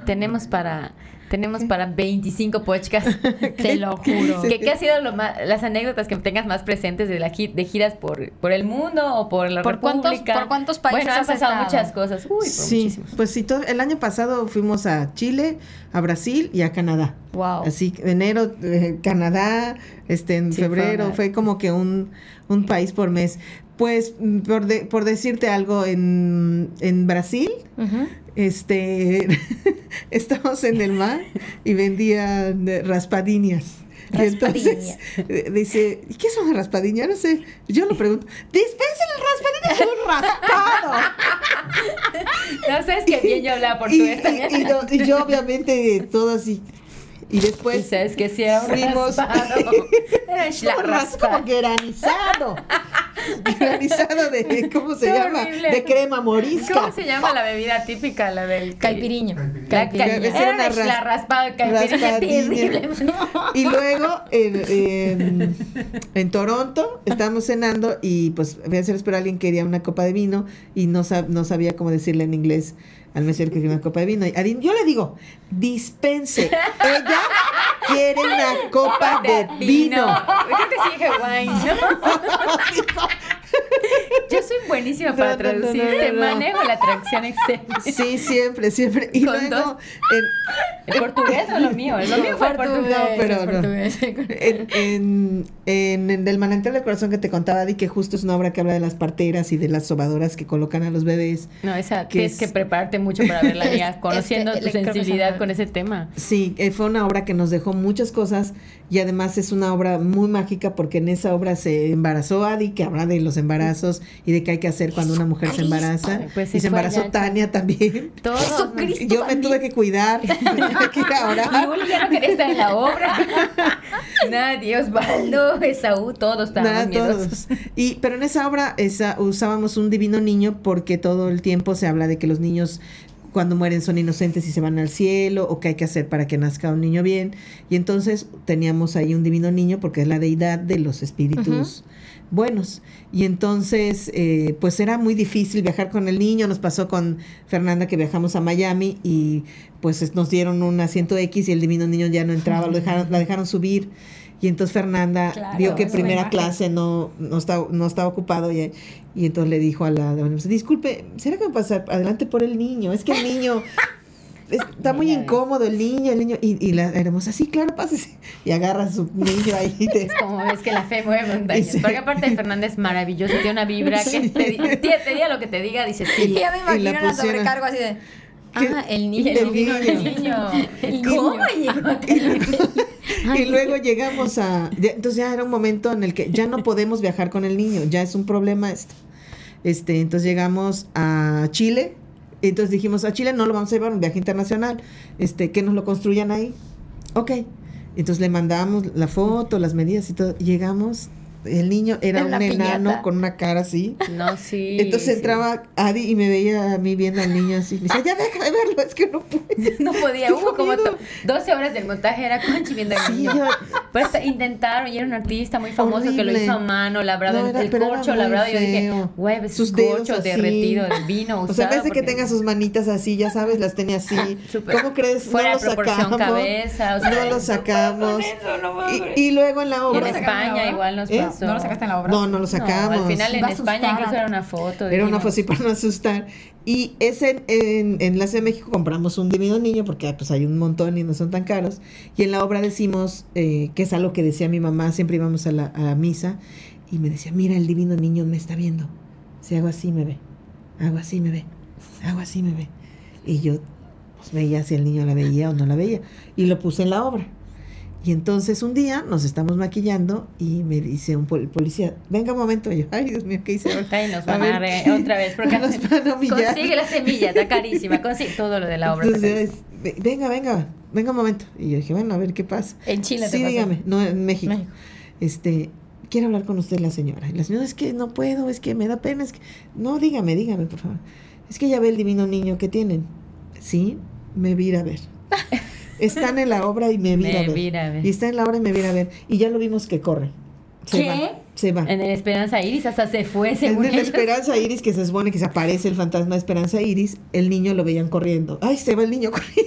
[SPEAKER 1] Tenemos para tenemos para 25 podcasts.
[SPEAKER 2] Te lo juro.
[SPEAKER 1] ¿Qué, ¿Qué, ha sido lo más, las anécdotas que tengas más presentes de, la, de giras por, por el mundo o por la
[SPEAKER 2] ¿Por
[SPEAKER 1] República?
[SPEAKER 2] Cuántos, ¿Por cuántos países
[SPEAKER 1] bueno, han pasado muchas cosas. Uy,
[SPEAKER 3] sí, pues sí, todo, el año pasado fuimos a Chile, a Brasil y a Canadá.
[SPEAKER 2] Wow.
[SPEAKER 3] Así, enero, eh, Canadá, este, en febrero, fue, como que un, un país por mes. Pues, por, por decirte algo, en, en Brasil, este, estamos en el mar y vendían raspadiñas. Y entonces eh, dice, ¿y qué son las raspadiñas? No sé. Yo lo pregunto, dispensen las raspadiñas, un raspado.
[SPEAKER 1] no sabes qué bien yo hablaba por tu y,
[SPEAKER 3] y, y, yo obviamente todo así. Y después.
[SPEAKER 1] sabes que sí era un
[SPEAKER 3] fuimos,
[SPEAKER 1] raspado.
[SPEAKER 3] Era como granizado. granizado de, ¿cómo se
[SPEAKER 1] Qué
[SPEAKER 3] llama?
[SPEAKER 1] horrible.
[SPEAKER 3] De crema morisca.
[SPEAKER 1] ¿Cómo se llama la bebida típica? La del
[SPEAKER 2] Caipiriño.
[SPEAKER 1] La, ca-
[SPEAKER 3] Esa era una
[SPEAKER 1] la,
[SPEAKER 3] ras-
[SPEAKER 1] la raspada de.
[SPEAKER 3] Y luego en, en- en Toronto estábamos cenando y pues voy a hacer esperar a alguien que quería una copa de vino y no, sab- no sabía cómo decirle en inglés al mesero que una copa de vino. Y Adin- yo le digo, dispense, ella quiere una copa de vino.
[SPEAKER 1] Yo soy buenísima para
[SPEAKER 3] No, no, no,
[SPEAKER 1] traducir.
[SPEAKER 3] no, no,
[SPEAKER 1] Te
[SPEAKER 3] no.
[SPEAKER 1] manejo la traducción excelente.
[SPEAKER 3] Sí, siempre, siempre. Y
[SPEAKER 1] Con
[SPEAKER 3] luego
[SPEAKER 1] dos.
[SPEAKER 3] en,
[SPEAKER 1] ¿El portugués o lo mío? Lo mío fue el portugués.
[SPEAKER 3] No, pero
[SPEAKER 2] portugués.
[SPEAKER 3] en, en, en, en Del manantial del corazón que te contaba, Di, que justo es una obra que habla de las parteras y de las sobadoras que colocan a los bebés.
[SPEAKER 1] No, esa
[SPEAKER 3] Que
[SPEAKER 1] tienes
[SPEAKER 3] es-
[SPEAKER 1] que prepararte mucho para verla,
[SPEAKER 2] Es-
[SPEAKER 1] conociendo
[SPEAKER 2] este,
[SPEAKER 1] tu sensibilidad con ese tema.
[SPEAKER 3] Sí, eh, fue una obra que nos dejó muchas cosas y además es una obra muy mágica porque en esa obra se embarazó Adi, que habla de los embarazos y de qué hay que hacer cuando una mujer se embaraza.
[SPEAKER 1] Pues
[SPEAKER 3] y
[SPEAKER 1] sí
[SPEAKER 3] se embarazó
[SPEAKER 1] allá,
[SPEAKER 3] Tania también.
[SPEAKER 1] Todo.
[SPEAKER 3] Yo me tuve que cuidar, tuve que ir a orar.
[SPEAKER 1] Luli ya no quería estar en la obra. Nadie, Osvaldo, Esaú, todos miedosos.
[SPEAKER 3] todos. Y, pero en esa obra esa, usábamos un divino niño porque todo el tiempo se habla de que los niños cuando mueren son inocentes y se van al cielo o qué hay que hacer para que nazca un niño bien. Y entonces teníamos ahí un divino niño porque es la deidad de los espíritus buenos. Y entonces, eh, pues era muy difícil viajar con el niño. Nos pasó con Fernanda que viajamos a Miami y pues es- nos dieron un asiento X y el divino niño ya no entraba, lo dejaron, la dejaron subir. Y entonces Fernanda
[SPEAKER 2] Claro,
[SPEAKER 3] vio que primera clase no, no, estaba, no estaba ocupado y, y entonces le dijo a la disculpe, ¿será que me pasa adelante por el niño? Es que el niño está muy
[SPEAKER 1] Mira,
[SPEAKER 3] incómodo, el niño, el niño. Y, y la hermosa, sí, claro, pásese. Y agarra a su niño ahí. y te-
[SPEAKER 1] Como ves que la fe mueve montañas.
[SPEAKER 3] Sí.
[SPEAKER 1] Porque aparte de Fernández es maravilloso, tiene una vibra que
[SPEAKER 3] Sí.
[SPEAKER 1] te, te, te diga lo que te diga, dice
[SPEAKER 2] Y
[SPEAKER 1] sí.
[SPEAKER 2] ya me
[SPEAKER 3] y la
[SPEAKER 2] imagino la
[SPEAKER 3] pusieron-
[SPEAKER 2] sobrecargo así de. Ah, el
[SPEAKER 1] Y
[SPEAKER 2] niño.
[SPEAKER 1] el
[SPEAKER 3] El niño.
[SPEAKER 1] niño.
[SPEAKER 2] El
[SPEAKER 1] ¿Cómo
[SPEAKER 2] niño.
[SPEAKER 1] llegó acá?
[SPEAKER 3] y luego llegamos a... entonces ya era un momento en el que ya no podemos viajar con el niño, ya es un problema esto. Este, entonces llegamos a Chile. Entonces dijimos, a Chile no lo vamos a llevar un viaje internacional. Este, que nos lo construyan ahí. Ok. Entonces le mandamos la foto, las medidas y todo. Llegamos, el niño era
[SPEAKER 2] En
[SPEAKER 3] un enano
[SPEAKER 2] piñata.
[SPEAKER 3] con una cara así.
[SPEAKER 1] No, sí.
[SPEAKER 3] Entonces
[SPEAKER 1] sí.
[SPEAKER 3] entraba Adi y me veía a mí viendo al niño así. Me decía, ya deja de verlo, es que no puede.
[SPEAKER 1] No podía, hubo como
[SPEAKER 3] jodido.
[SPEAKER 1] to- 12 horas del montaje, era Conchi viendo al
[SPEAKER 3] Sí,
[SPEAKER 1] niño.
[SPEAKER 3] yo-
[SPEAKER 1] Pues intentaron, y era un artista muy famoso que lo
[SPEAKER 3] Horrible.
[SPEAKER 1] hizo a mano, labrado,
[SPEAKER 3] No, era-
[SPEAKER 1] el corcho labrado. Y yo dije, güey, pues
[SPEAKER 3] Sus
[SPEAKER 1] corcho derretido de vino.
[SPEAKER 3] O sea, en vez de que
[SPEAKER 1] usado,
[SPEAKER 3] tenga sus manitas así, ya sabes, las tenía así. ¿Cómo crees?
[SPEAKER 1] Fuera
[SPEAKER 3] no lo sacamos.
[SPEAKER 1] cabeza, o sea,
[SPEAKER 3] no lo sacamos.
[SPEAKER 1] eso, no
[SPEAKER 3] y, y luego en la
[SPEAKER 1] Y
[SPEAKER 3] obra.
[SPEAKER 1] en
[SPEAKER 2] ¿No lo sacaron en
[SPEAKER 1] España igual nos
[SPEAKER 3] ¿Eh?
[SPEAKER 1] Pasó.
[SPEAKER 2] ¿No lo sacaste en la obra?
[SPEAKER 3] No, no lo sacamos.
[SPEAKER 1] al final en España incluso era una foto.
[SPEAKER 3] Era una foto así para no asustar. Y ese en, en la Ciudad de México compramos un divino niño porque pues hay un montón y no son tan caros. Y en la obra decimos, eh, que es algo que decía mi mamá, siempre íbamos a la, a la misa y me decía, mira, el divino niño me está viendo. Si hago así me ve, hago así me ve, hago así me ve. Y yo pues veía si el niño la veía o no la veía. Y lo puse en la obra. Y entonces un día nos estamos maquillando y me dice un pol- policía, venga un momento. Y yo, ay Dios mío, ¿qué hice ahora?
[SPEAKER 1] Ay, nos van
[SPEAKER 3] ver,
[SPEAKER 1] a
[SPEAKER 3] ¿qué?
[SPEAKER 1] otra vez. Porque
[SPEAKER 3] Nos van a humillar.
[SPEAKER 1] consigue la semilla, está carísima. Consigue todo lo de la obra.
[SPEAKER 3] Entonces, venga, venga, venga un momento. Y yo dije, bueno, a ver qué pasa.
[SPEAKER 2] En Chile
[SPEAKER 3] Sí, dígame, no, en México.
[SPEAKER 2] México.
[SPEAKER 3] Este, quiere hablar con usted la señora. Y la señora, es que no puedo, es que me da pena, es que... No, dígame, dígame, por favor. Es que ya ve el divino niño que tienen. Sí, me vira a ver. Están en la obra y me vira
[SPEAKER 1] Me
[SPEAKER 3] a ver.
[SPEAKER 1] vira a ver.
[SPEAKER 3] Y está en la obra y me vira a ver. Y ya lo vimos que corre. Se
[SPEAKER 2] ¿Qué?
[SPEAKER 3] va. Se va.
[SPEAKER 1] En el Esperanza Iris hasta se fue,
[SPEAKER 3] En
[SPEAKER 1] según
[SPEAKER 3] la
[SPEAKER 1] ellos.
[SPEAKER 3] Esperanza Iris, que se supone que se aparece el fantasma de Esperanza Iris, el niño lo veían corriendo. ¡Ay, se va el niño corriendo!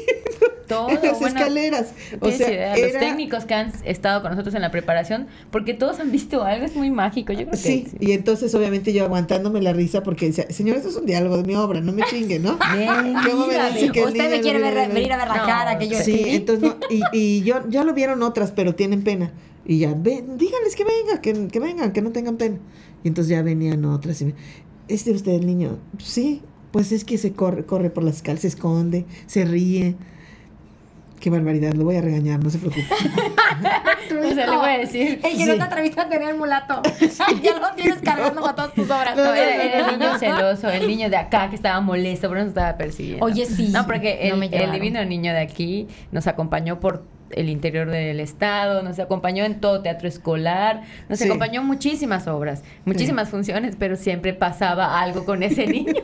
[SPEAKER 1] Todo,
[SPEAKER 3] en las
[SPEAKER 1] bueno,
[SPEAKER 3] escaleras. O sea,
[SPEAKER 1] idea, los
[SPEAKER 3] era-
[SPEAKER 1] técnicos que han estado con nosotros en la preparación, porque todos han visto algo, es muy mágico. Yo creo que
[SPEAKER 3] Sí, y entonces obviamente yo aguantándome la risa porque decía, señor, esto es un diálogo de mi obra, no me chingue, ¿no? ¿Cómo me dice que
[SPEAKER 2] Usted me quiere ver,
[SPEAKER 3] a
[SPEAKER 2] venir a ver la
[SPEAKER 1] No,
[SPEAKER 2] cara que yo
[SPEAKER 3] Sí,
[SPEAKER 2] escribí.
[SPEAKER 3] entonces no, y, y yo ya lo vieron otras, pero tienen pena. Y ya, ven, díganles que vengan, que, que vengan, que no tengan pena. Y entonces ya venían otras y me, ¿este usted el niño? Sí, pues es que se corre, corre por las escaleras, se esconde, se ríe. Qué barbaridad, lo voy a regañar, no se preocupe.
[SPEAKER 1] O sea, le voy a decir.
[SPEAKER 2] El que no te atreviste a tener mulato. ya lo tienes cargando para todas tus obras.
[SPEAKER 3] No,
[SPEAKER 1] No,
[SPEAKER 3] no,
[SPEAKER 1] era, el niño celoso, el niño de acá que estaba molesto, pero nos estaba persiguiendo.
[SPEAKER 2] Oye, sí.
[SPEAKER 1] No, porque el,
[SPEAKER 2] No
[SPEAKER 1] divino niño de aquí nos acompañó por el interior del estado, nos acompañó en todo teatro escolar, nos
[SPEAKER 3] Sí.
[SPEAKER 1] acompañó en muchísimas obras, muchísimas funciones, pero siempre pasaba algo con ese niño.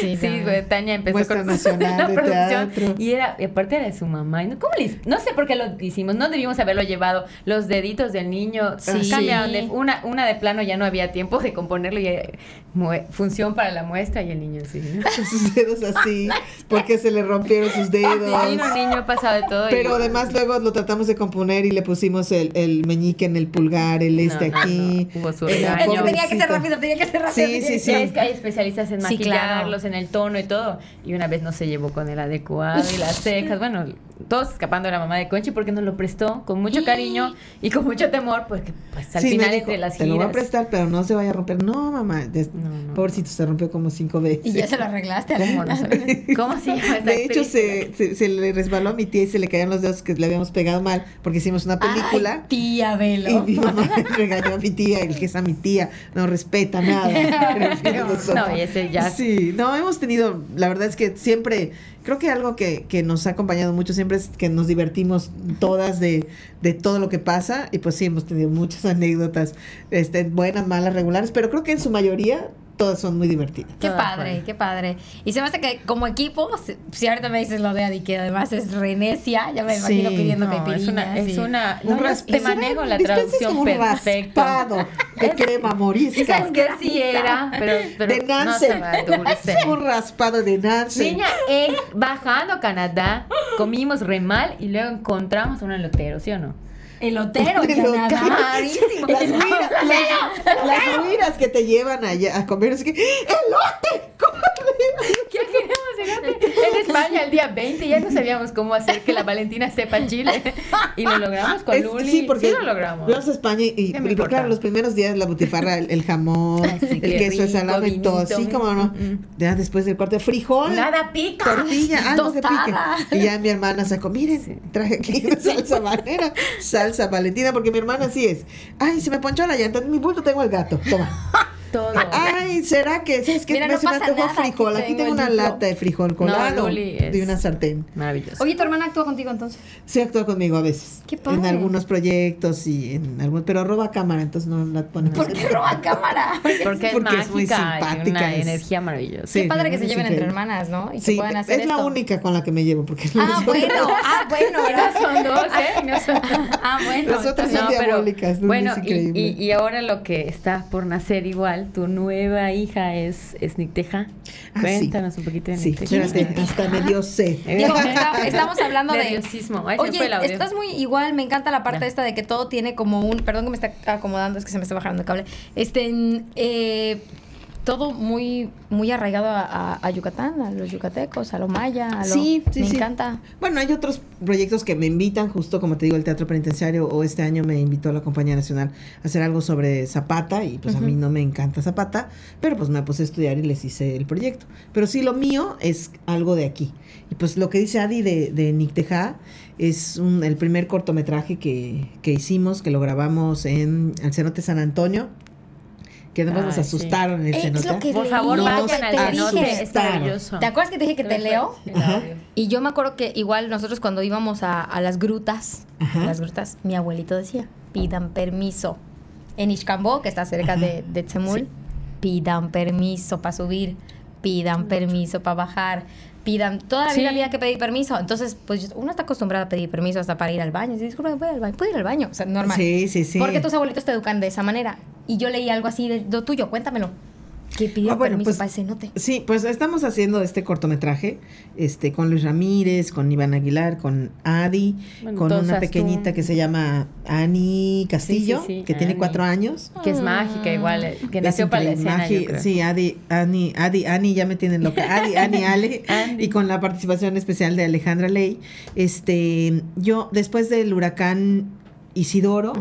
[SPEAKER 2] Sí,
[SPEAKER 1] Sí, güey, Tania empezó
[SPEAKER 3] Muestra
[SPEAKER 1] con
[SPEAKER 3] Nacional
[SPEAKER 1] la
[SPEAKER 3] de
[SPEAKER 1] producción
[SPEAKER 3] Teatro.
[SPEAKER 1] y era y aparte era de su mamá. Y no, ¿cómo le hice? no sé por qué lo hicimos, no debimos haberlo llevado. Los deditos del niño
[SPEAKER 2] Sí.
[SPEAKER 1] cambiaron de una una de plano ya no había tiempo de componerlo y eh, función para la muestra y el niño así. ¿no?
[SPEAKER 3] sus dedos así, porque se le rompieron sus dedos.
[SPEAKER 1] Vino un niño pasado de todo. y-
[SPEAKER 3] Pero además luego lo tratamos de componer y le pusimos el, el meñique en el pulgar, el este
[SPEAKER 1] No, no,
[SPEAKER 3] aquí.
[SPEAKER 1] no. Hubo su
[SPEAKER 2] que tenía que ser rápido, tenía que ser rápido.
[SPEAKER 3] Sí, sí, sí.
[SPEAKER 2] ser-
[SPEAKER 1] Es que hay especialistas en
[SPEAKER 2] Sí,
[SPEAKER 1] en el tono y todo. Y una vez no se llevó con el adecuado y las cejas. Bueno, todos escapando de la mamá de Conchi porque nos lo prestó con mucho cariño y con mucho temor, porque pues al
[SPEAKER 3] Sí,
[SPEAKER 1] final
[SPEAKER 3] dijo,
[SPEAKER 1] entre las
[SPEAKER 3] Te lo voy a
[SPEAKER 1] giras.
[SPEAKER 3] prestar, pero no se vaya a romper. No, mamá. des-
[SPEAKER 1] No, no.
[SPEAKER 3] Pobrecito, se rompió como cinco veces.
[SPEAKER 2] Y ya se lo arreglaste.
[SPEAKER 1] ¿Cómo no sabes? ¿Cómo se llama esa
[SPEAKER 3] De hecho, se, se, se le resbaló a mi tía y se le caían los dedos que le habíamos pegado mal porque hicimos una película.
[SPEAKER 2] Ay, tía Velo.
[SPEAKER 3] Y mi mamá regañó a mi tía, el que es a mi tía, no respeta nada.
[SPEAKER 1] No, y ese ya-
[SPEAKER 3] Sí, no, hemos tenido, la verdad es que siempre, creo que algo que, que nos ha acompañado mucho siempre es que nos divertimos todas de, de todo lo que pasa y pues sí, hemos tenido muchas anécdotas, este, buenas, malas, regulares, pero creo que en su mayoría todas son muy divertidas.
[SPEAKER 2] Qué padre,
[SPEAKER 1] Juan.
[SPEAKER 2] qué padre. Y se me hace que como equipo, si- ahorita me dices lo de Adi, que además es renecia, ya me
[SPEAKER 3] Sí,
[SPEAKER 2] imagino pidiendo
[SPEAKER 1] No, es una, es
[SPEAKER 2] y-
[SPEAKER 1] una,
[SPEAKER 3] Un
[SPEAKER 1] no,
[SPEAKER 3] ras-
[SPEAKER 1] te manejo la traducción
[SPEAKER 3] como un
[SPEAKER 1] perfecta.
[SPEAKER 3] raspado de crema morisca.
[SPEAKER 1] sabes que sí era, pero, pero
[SPEAKER 3] de
[SPEAKER 1] no
[SPEAKER 3] Nancy.
[SPEAKER 1] estaba dulce.
[SPEAKER 3] un raspado de Nancy.
[SPEAKER 1] Niña, en- bajando a Canadá, comimos re mal y luego encontramos un elotero, ¿sí o no?
[SPEAKER 3] Lo
[SPEAKER 2] nada.
[SPEAKER 1] Carísimo.
[SPEAKER 3] Las huiras, las, las huiras que te llevan allá a comer, es que ¡elote! ¿Cómo
[SPEAKER 1] ¿Qué queremos elote? En España el día 20 ya no sabíamos cómo hacer que la Valentina sepa chile. Y lo logramos con
[SPEAKER 3] Es-
[SPEAKER 1] Luli.
[SPEAKER 3] sí, porque
[SPEAKER 1] sí lo logramos.
[SPEAKER 3] Fuimos a España y, y, claro, los primeros días la butifarra, el, el jamón,
[SPEAKER 1] sí,
[SPEAKER 3] el queso de
[SPEAKER 1] rico,
[SPEAKER 3] salame y todo, así como no.
[SPEAKER 1] mm, mm.
[SPEAKER 3] Ya después del cuarto de frijol.
[SPEAKER 1] Nada pica.
[SPEAKER 3] Tortilla, algo que pique. Y ya mi hermana sacó, miren, traje aquí una salsa valentina, salsa valentina, porque mi hermana así es. Ay, se me ponchó la llanta, en mi bulto tengo el gato, toma.
[SPEAKER 1] Todo.
[SPEAKER 3] Ay, ¿será que? ¿Sabes qué?
[SPEAKER 2] Mira,
[SPEAKER 3] me
[SPEAKER 2] no
[SPEAKER 3] se me antojó frijol, aquí
[SPEAKER 2] tengo
[SPEAKER 3] una lata de frijol colado
[SPEAKER 1] es-
[SPEAKER 3] de una sartén.
[SPEAKER 1] Maravilloso.
[SPEAKER 2] Oye, tu hermana actúa contigo entonces.
[SPEAKER 3] Sí actúa conmigo a veces.
[SPEAKER 2] Qué padre.
[SPEAKER 3] En algunos proyectos y en algunos, pero roba cámara, entonces no la ponemos.
[SPEAKER 2] ¿Por qué roba cámara?
[SPEAKER 1] Porque es
[SPEAKER 3] Porque es muy
[SPEAKER 1] mágica y
[SPEAKER 3] simpática,
[SPEAKER 1] tiene una
[SPEAKER 3] es-
[SPEAKER 1] energía maravillosa.
[SPEAKER 3] Sí,
[SPEAKER 2] Qué padre que se
[SPEAKER 3] es
[SPEAKER 2] lleven entre hermanas, ¿no? Y que
[SPEAKER 3] Sí,
[SPEAKER 2] puedan hacer
[SPEAKER 3] es la
[SPEAKER 2] esto.
[SPEAKER 3] única con la que me llevo, porque
[SPEAKER 2] Ah, bueno, ah, bueno.
[SPEAKER 1] No son dos, ¿eh? No son-
[SPEAKER 2] Ah, bueno.
[SPEAKER 3] Las otras son diabólicas,
[SPEAKER 1] bueno,
[SPEAKER 3] es
[SPEAKER 1] y, y, y ahora lo que está por nacer igual, tu nueva hija es, es Nicteja.
[SPEAKER 3] Ah, sí.
[SPEAKER 1] Cuéntanos un poquito de
[SPEAKER 3] Sí,
[SPEAKER 1] Nicteja.
[SPEAKER 3] espérate, hasta me dio sed.
[SPEAKER 2] Digo, está- estamos hablando de
[SPEAKER 1] Nerviosismo. Ay,
[SPEAKER 2] Oye, estás muy igual, me encanta la parte esta de que todo tiene como un, perdón que me está acomodando, es que se me está bajando el cable. Este, en, eh, todo muy, muy arraigado a, a- a Yucatán, a los yucatecos, a lo maya, a lo,
[SPEAKER 3] Sí, sí,
[SPEAKER 2] me
[SPEAKER 3] sí.
[SPEAKER 2] encanta.
[SPEAKER 3] Bueno, hay otros proyectos que me invitan, justo como te digo, el Teatro Penitenciario, o este año me invitó la Compañía Nacional a hacer algo sobre Zapata, y pues a mí no me encanta Zapata, pero pues me puse a estudiar y les hice el proyecto. Pero sí, lo mío es algo de aquí. Y pues lo que dice Adi de, de Nicteja es un- el primer cortometraje que, que hicimos, que lo grabamos en el cenote San Antonio, que además nos asustaron en el
[SPEAKER 2] Eh, es
[SPEAKER 3] cenote.
[SPEAKER 2] lo que
[SPEAKER 1] Por favor, vayan
[SPEAKER 2] te
[SPEAKER 1] al
[SPEAKER 3] te
[SPEAKER 1] cenote,
[SPEAKER 2] dije.
[SPEAKER 1] es maravilloso.
[SPEAKER 2] ¿Te acuerdas que te dije que te leo? Y yo me acuerdo que igual nosotros cuando íbamos a, a las grutas,
[SPEAKER 3] Ajá.
[SPEAKER 2] a las grutas, mi abuelito decía, pidan permiso. En Ixcambó, que está cerca
[SPEAKER 3] Ajá.
[SPEAKER 2] de, de Tzemul, pidan permiso para subir, pidan permiso para bajar, pidan, toda la
[SPEAKER 1] Sí.
[SPEAKER 2] vida había que pedir permiso. Entonces, pues uno está acostumbrado a pedir permiso hasta para ir al baño. "Disculpa, voy al baño, puedo ir al baño, o sea, normal.
[SPEAKER 3] Sí, sí, sí.
[SPEAKER 2] Porque tus abuelitos te educan de esa manera. Y yo leí algo así de lo tuyo, cuéntamelo. Que pidió
[SPEAKER 3] Ah, bueno,
[SPEAKER 2] permiso
[SPEAKER 3] pues,
[SPEAKER 2] para el cenote.
[SPEAKER 3] Sí, pues estamos haciendo este cortometraje este, con Luis Ramírez, con Iván Aguilar, con Adi,
[SPEAKER 1] Bueno,
[SPEAKER 3] con una pequeñita
[SPEAKER 1] tú.
[SPEAKER 3] que se llama Ani Castillo,
[SPEAKER 1] Sí, sí, sí,
[SPEAKER 3] que tiene cuatro años.
[SPEAKER 1] Que es mágica igual, eh, que
[SPEAKER 3] Es
[SPEAKER 1] nació para la escena,
[SPEAKER 3] magi-
[SPEAKER 1] yo creo.
[SPEAKER 3] Sí, Adi, Ani, Adi, Ani, ya me tienen loca. Adi, Ani, Ale. Y con la participación especial de Alejandra Ley. Este, yo, después del huracán Isidoro.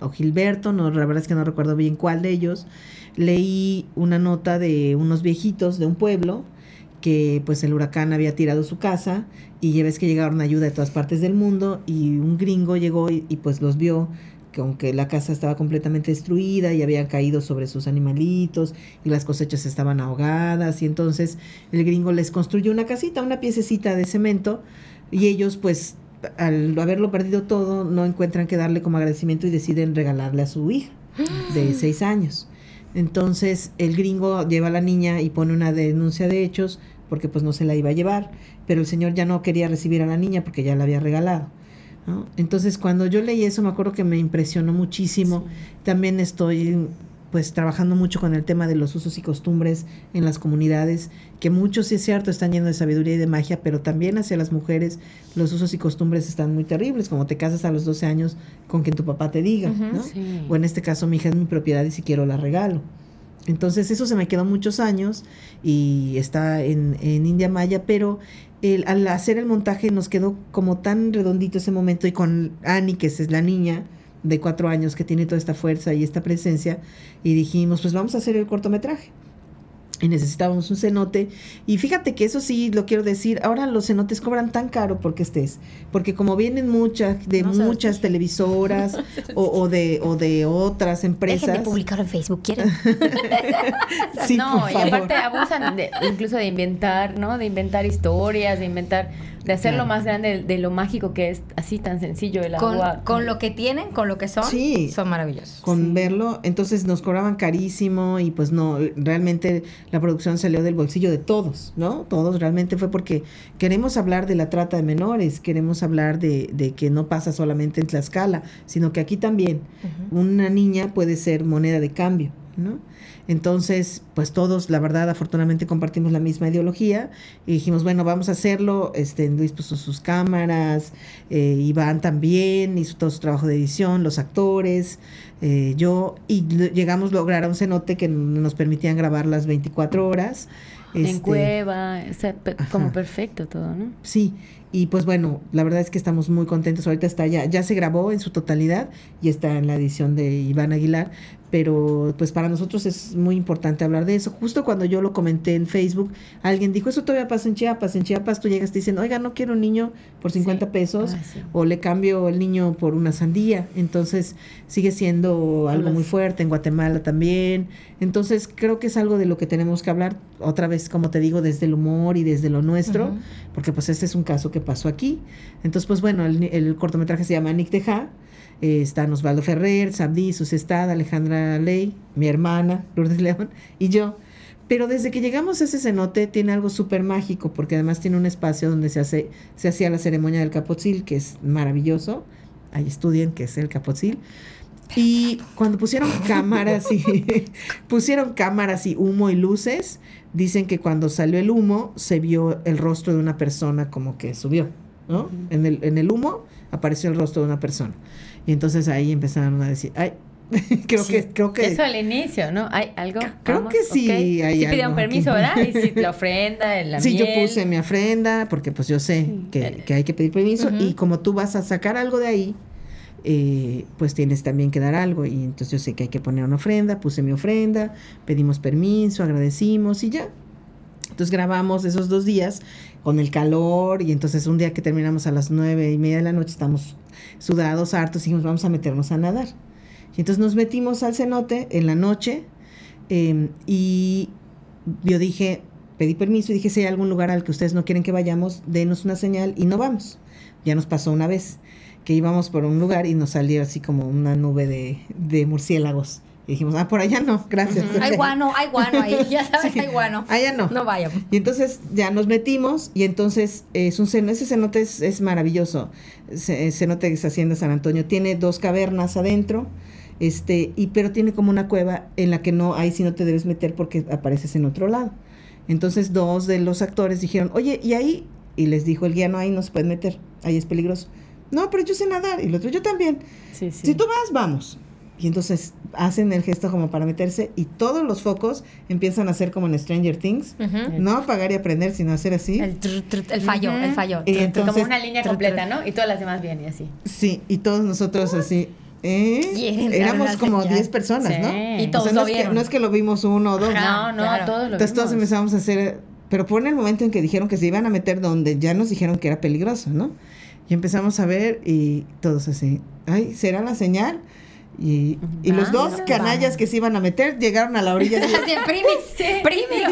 [SPEAKER 3] O Gilberto, no, la verdad es que no recuerdo bien cuál de ellos, leí una nota de unos viejitos de un pueblo que pues el huracán había tirado su casa y ya ves que llegaron ayuda de todas partes del mundo y un gringo llegó y, y, pues los vio que aunque la casa estaba completamente destruida y habían caído sobre sus animalitos y las cosechas estaban ahogadas y entonces el gringo les construyó una casita, una piececita de cemento y ellos pues al haberlo perdido todo, no encuentran que darle como agradecimiento y deciden regalarle a su hija de seis años. Entonces el gringo lleva a la niña y pone una denuncia de hechos porque pues no se la iba a llevar, pero el señor ya no quería recibir a la niña porque ya la había regalado. ¿no? Entonces cuando yo leí eso me acuerdo que me impresionó muchísimo. También estoy pues trabajando mucho con el tema de los usos y costumbres en las comunidades, que muchos, sí es cierto, están llenos de sabiduría y de magia, pero también hacia las mujeres los usos y costumbres están muy terribles, como te casas a los 12 años con quien tu papá te diga, ¿no?
[SPEAKER 1] Sí.
[SPEAKER 3] O en este caso mi hija es mi propiedad y si quiero la regalo. Entonces eso se me quedó muchos años y está en, en India Maya, pero el, al hacer el montaje nos quedó como tan redondito ese momento y con Annie, que es la niña de cuatro años que tiene toda esta fuerza y esta presencia, y dijimos, pues vamos a hacer el cortometraje. Y necesitábamos un cenote. Y fíjate que eso sí lo quiero decir. Ahora los cenotes cobran tan caro porque estés. Porque como vienen muchas, de
[SPEAKER 2] No
[SPEAKER 3] muchas televisoras o, o de, o de otras empresas.
[SPEAKER 2] Dejen de publicarlo en Facebook, ¿quieren?
[SPEAKER 3] Sí,
[SPEAKER 1] no,
[SPEAKER 3] por
[SPEAKER 1] y aparte abusan de, incluso de inventar, ¿no? De inventar historias, de inventar, de hacerlo
[SPEAKER 3] Claro.
[SPEAKER 1] más grande de, de lo mágico que es así tan sencillo el
[SPEAKER 2] con,
[SPEAKER 1] agua.
[SPEAKER 2] con lo que tienen, con lo que son,
[SPEAKER 3] Sí.
[SPEAKER 2] son maravillosos.
[SPEAKER 3] con
[SPEAKER 1] Sí.
[SPEAKER 3] verlo. Entonces nos cobraban carísimo y pues no, realmente la producción salió del bolsillo de todos, ¿no? Todos realmente fue porque queremos hablar de la trata de menores, queremos hablar de, de que no pasa solamente en Tlaxcala, sino que aquí también una niña puede ser moneda de cambio, ¿no? Entonces, pues todos, la verdad, afortunadamente compartimos la misma ideología y dijimos, bueno, vamos a hacerlo. Este, Luis puso sus cámaras, eh, Iván también hizo todo su trabajo de edición, los actores, eh, yo, y llegamos a lograr a un cenote que nos permitían grabar las 24 horas.
[SPEAKER 1] en
[SPEAKER 3] Este,
[SPEAKER 1] cueva, o sea, pe-
[SPEAKER 3] Ajá.
[SPEAKER 1] como perfecto todo, ¿no?
[SPEAKER 3] Sí, y pues bueno, la verdad es que estamos muy contentos. Ahorita está ya, ya se grabó en su totalidad y está en la edición de Iván Aguilar, pero pues para nosotros es muy importante hablar de eso. Justo cuando yo lo comenté en Facebook, alguien dijo, eso todavía pasa en Chiapas. En Chiapas tú llegas y te dicen, oiga, no quiero un niño por 50
[SPEAKER 1] Sí.
[SPEAKER 3] pesos
[SPEAKER 1] Ah, sí.
[SPEAKER 3] o le cambio el niño por una sandía. Entonces sigue siendo algo muy fuerte en Guatemala también. Entonces creo que es algo de lo que tenemos que hablar otra vez, como te digo, desde el humor y desde lo nuestro, porque pues este es un caso que pasó aquí. Entonces pues bueno, el, el cortometraje se llama Nick Teja. Eh, están Osvaldo Ferrer, Sabdi, Susestad, Alejandra Ley, mi hermana, Lourdes León y yo. Pero desde que llegamos a ese cenote tiene algo súper mágico, porque además tiene un espacio donde se hace, se hacía la ceremonia del capotzil, que es maravilloso. Ahí estudien que es el capotzil. Y cuando pusieron cámaras y pusieron cámaras y humo y luces, dicen que cuando salió el humo se vio el rostro de una persona como que subió, ¿no? En el, en el humo apareció el rostro de una persona. Y entonces ahí empezaron a decir, ay, creo
[SPEAKER 2] Sí.
[SPEAKER 3] que, creo que
[SPEAKER 1] Eso al inicio, ¿no? ¿Hay algo?
[SPEAKER 3] Creo
[SPEAKER 1] Vamos,
[SPEAKER 3] que sí
[SPEAKER 1] ok.
[SPEAKER 3] hay
[SPEAKER 1] Sí pidieron permiso. ¿verdad? Y sí, la ofrenda, la
[SPEAKER 3] Sí, yo puse mi ofrenda porque pues yo sé
[SPEAKER 1] Sí.
[SPEAKER 3] que, que hay que pedir permiso y como tú vas a sacar algo de ahí, eh, pues tienes también que dar algo y entonces yo sé que hay que poner una ofrenda, puse mi ofrenda, pedimos permiso, agradecimos y ya. Entonces grabamos esos dos días con el calor y entonces un día que terminamos a las nueve y media de la noche estamos sudados, hartos, y dijimos vamos a meternos a nadar. Y entonces nos metimos al cenote en la noche eh, y yo dije, pedí permiso y dije, si hay algún lugar al que ustedes no quieren que vayamos, denos una señal y no vamos. Ya nos pasó una vez que íbamos por un lugar y nos salió así como una nube de murciélagos. Y dijimos, ah, por allá no, gracias.
[SPEAKER 2] Hay guano, hay guano ahí, ya sabes,
[SPEAKER 3] Sí.
[SPEAKER 2] hay guano.
[SPEAKER 3] Allá no.
[SPEAKER 2] No vayan.
[SPEAKER 3] Y entonces ya nos metimos y entonces es un cenote, ese cenote es, es maravilloso. Ce- Cenote es Hacienda San Antonio. Tiene dos cavernas adentro, este, y pero tiene como una cueva en la que no, ahí sí no te debes meter porque apareces en otro lado. Entonces dos de los actores dijeron, oye, ¿y ahí? Y les dijo el guía, no, ahí no se puede meter, ahí es peligroso. No, pero yo sé nadar. Y el otro, yo también.
[SPEAKER 1] Sí, sí.
[SPEAKER 3] Si tú vas, vamos. Y entonces hacen el gesto como para meterse y todos los focos empiezan a hacer como en Stranger Things.
[SPEAKER 2] Ujú.
[SPEAKER 3] No apagar y aprender, sino hacer así.
[SPEAKER 2] El, tr- tr- el fallo,
[SPEAKER 1] Ujú.
[SPEAKER 2] el fallo.
[SPEAKER 3] Y entonces-
[SPEAKER 1] Como una línea
[SPEAKER 2] tr-
[SPEAKER 1] completa, ¿no? Y todas las demás bien y así.
[SPEAKER 3] Sí, y todos nosotros así. ¿eh? Éramos como
[SPEAKER 2] señal.
[SPEAKER 3] 10 personas,
[SPEAKER 1] Sí.
[SPEAKER 3] ¿no?
[SPEAKER 1] Y
[SPEAKER 3] O
[SPEAKER 2] todos
[SPEAKER 3] sea,
[SPEAKER 2] lo
[SPEAKER 3] no, es que, no es que lo vimos uno o dos.
[SPEAKER 2] Ajá.
[SPEAKER 1] no, no,
[SPEAKER 2] claro.
[SPEAKER 1] todos lo
[SPEAKER 3] Entonces todos empezamos a hacer, pero fue en el momento en que dijeron que se iban a meter donde ya nos dijeron que era peligroso, ¿no? Y empezamos a ver y todos así, ay, ¿será la señal? Y, y los dos
[SPEAKER 1] Vámonos.
[SPEAKER 3] canallas que se iban a meter llegaron a la orilla. Así,
[SPEAKER 2] primix, primix.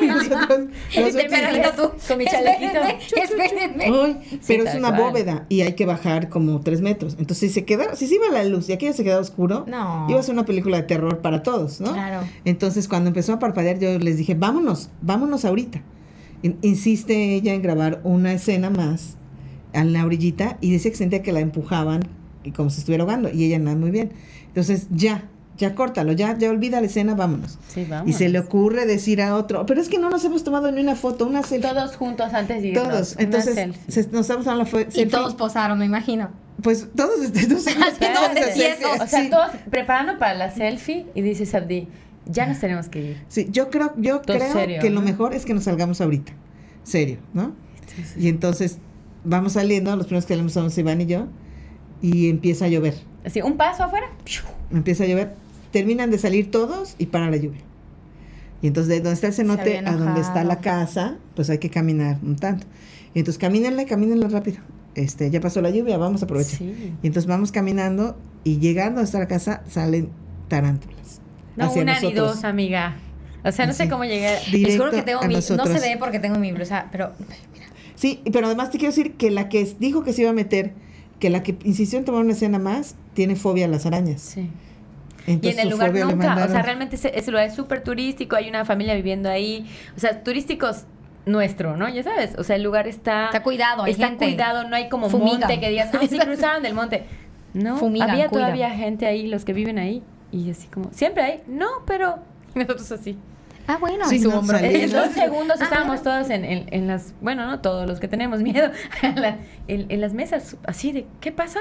[SPEAKER 3] y nosotros- nosotros-
[SPEAKER 2] tú.
[SPEAKER 1] Con mi chalequito.
[SPEAKER 2] Espérenme,
[SPEAKER 3] pero es una
[SPEAKER 1] cual.
[SPEAKER 3] bóveda y hay que bajar como tres metros. Entonces, si se queda, si se iba la luz y aquello se quedaba oscuro,
[SPEAKER 2] No.
[SPEAKER 3] iba a ser una película de terror para todos, ¿no?
[SPEAKER 2] Claro.
[SPEAKER 3] Entonces, cuando empezó a parpadear, yo les dije, vámonos, vámonos ahorita. In- insiste ella en grabar una escena más en la orillita y decía que sentía que la empujaban y como si estuviera ahogando y ella nada muy bien. Entonces, ya, ya córtalo, ya, ya olvida la escena, vámonos.
[SPEAKER 1] Sí.
[SPEAKER 3] Y se le ocurre decir a otro, pero es que no nos hemos tomado ni una foto, una selfie.
[SPEAKER 1] Todos juntos antes de irnos.
[SPEAKER 3] Todos.
[SPEAKER 1] una
[SPEAKER 3] Entonces,
[SPEAKER 1] selfie.
[SPEAKER 3] se- nos estamos dando la fo-
[SPEAKER 2] Y todos posaron, me imagino.
[SPEAKER 3] Pues todos, este, no sé,
[SPEAKER 2] Todos
[SPEAKER 3] todos selfie,
[SPEAKER 1] O sea, todos preparando para la selfie y dice Sabdi, ya nos tenemos que ir.
[SPEAKER 3] Sí, yo creo, yo creo
[SPEAKER 1] serio,
[SPEAKER 3] que lo
[SPEAKER 1] ¿no?
[SPEAKER 3] mejor es que nos salgamos ahorita. Serio, ¿no? Y entonces vamos saliendo, los primeros que salimos somos Iván y yo, y empieza a llover.
[SPEAKER 1] Así, un paso afuera.
[SPEAKER 3] Empieza a llover, terminan de salir todos y para la lluvia. Y entonces de donde está el cenote a donde está la casa, pues hay que caminar un tanto. Y entonces camínenle, camínenle rápido. Este, ya pasó la lluvia, vamos a aprovechar.
[SPEAKER 1] Sí.
[SPEAKER 3] Y entonces vamos caminando y llegando hasta la casa salen tarántulas.
[SPEAKER 1] No, una ni
[SPEAKER 3] nosotros.
[SPEAKER 1] dos, amiga. O sea, no sé
[SPEAKER 3] Sí.
[SPEAKER 1] cómo llegar.
[SPEAKER 2] Les juro que tengo mi. No
[SPEAKER 3] nosotros.
[SPEAKER 2] se ve porque tengo mi blusa, pero.
[SPEAKER 3] Sí, pero además te quiero decir que la que dijo que se iba a meter, que la que insistió en tomar una escena más, tiene fobia a las arañas.
[SPEAKER 1] Sí.
[SPEAKER 3] Entonces,
[SPEAKER 1] y en el lugar nunca, o sea, realmente ese, ese lugar es súper turístico, hay una familia viviendo ahí, o sea, turísticos nuestro, ¿no? Ya sabes, o sea, el lugar está...
[SPEAKER 2] Está cuidado, hay
[SPEAKER 1] Está
[SPEAKER 2] gente.
[SPEAKER 1] cuidado, no hay como
[SPEAKER 2] Fumigan.
[SPEAKER 1] monte que digas, ay, sí, cruzaron del monte. No,
[SPEAKER 2] Fumigan,
[SPEAKER 1] había todavía gente ahí, los que viven ahí, y así como, siempre hay, no, pero nosotros así.
[SPEAKER 2] Ah, bueno,
[SPEAKER 3] Sí,
[SPEAKER 2] su
[SPEAKER 3] no,
[SPEAKER 2] hombro.
[SPEAKER 3] salí.
[SPEAKER 1] En dos segundos
[SPEAKER 2] Ah,
[SPEAKER 1] estábamos
[SPEAKER 2] bueno.
[SPEAKER 1] todos en, en- en las, bueno, no todos los que tenemos miedo, en, la- en- en las mesas, así de, ¿qué pasa?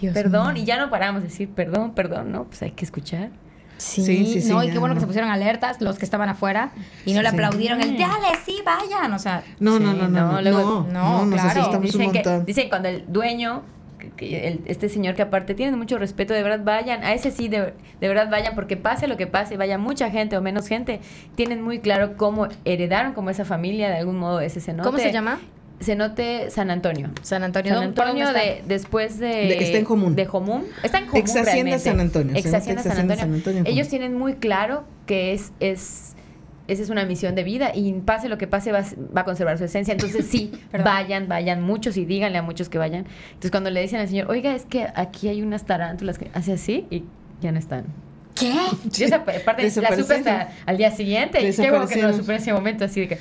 [SPEAKER 2] Dios
[SPEAKER 1] perdón,
[SPEAKER 2] mío.
[SPEAKER 1] y ya no paramos de decir, perdón, perdón, no, pues hay que escuchar.
[SPEAKER 2] Sí,
[SPEAKER 3] Sí, sí, sí,
[SPEAKER 2] no, y qué bueno
[SPEAKER 3] no.
[SPEAKER 2] que se pusieron alertas los que estaban afuera y no
[SPEAKER 3] Sí,
[SPEAKER 2] le
[SPEAKER 3] sí.
[SPEAKER 2] aplaudieron el
[SPEAKER 1] Sí.
[SPEAKER 2] dale, sí, vayan. O sea,
[SPEAKER 3] No, no,
[SPEAKER 1] Sí,
[SPEAKER 3] no, no,
[SPEAKER 1] no,
[SPEAKER 3] no,
[SPEAKER 1] luego-
[SPEAKER 3] no,
[SPEAKER 2] no,
[SPEAKER 3] no, nos
[SPEAKER 2] claro.
[SPEAKER 1] dicen, que, dicen cuando el dueño, que- que el- este señor que aparte tiene mucho respeto, de verdad vayan, a ese sí, de, de verdad vayan, porque pase lo que pase, vaya mucha gente o menos gente, tienen muy claro cómo heredaron como esa familia, de algún modo ese cenote.
[SPEAKER 2] ¿cómo se llama?
[SPEAKER 1] Cenote San Antonio.
[SPEAKER 2] San Antonio.
[SPEAKER 1] San
[SPEAKER 2] ¿Por
[SPEAKER 1] Antonio de, después de,
[SPEAKER 3] De- está en Jomún.
[SPEAKER 1] de Jomún. Está en Jomún
[SPEAKER 3] Ex Hacienda
[SPEAKER 1] realmente.
[SPEAKER 3] San Antonio,
[SPEAKER 1] Ex
[SPEAKER 3] se llama
[SPEAKER 1] Hacienda
[SPEAKER 3] Ex
[SPEAKER 1] San Antonio.
[SPEAKER 3] San Antonio
[SPEAKER 1] Ellos tienen muy claro que es, es esa es una misión de vida y pase lo que pase va, a- va a conservar su esencia. Entonces sí, vayan, vayan muchos y díganle a muchos que vayan. Entonces cuando le dicen al señor, oiga, es que aquí hay unas tarántulas que hace así y ya no están.
[SPEAKER 2] ¿Qué?
[SPEAKER 1] Yo esa parte la supe hasta al día siguiente. Y qué bueno que no lo supe en ese momento así de que,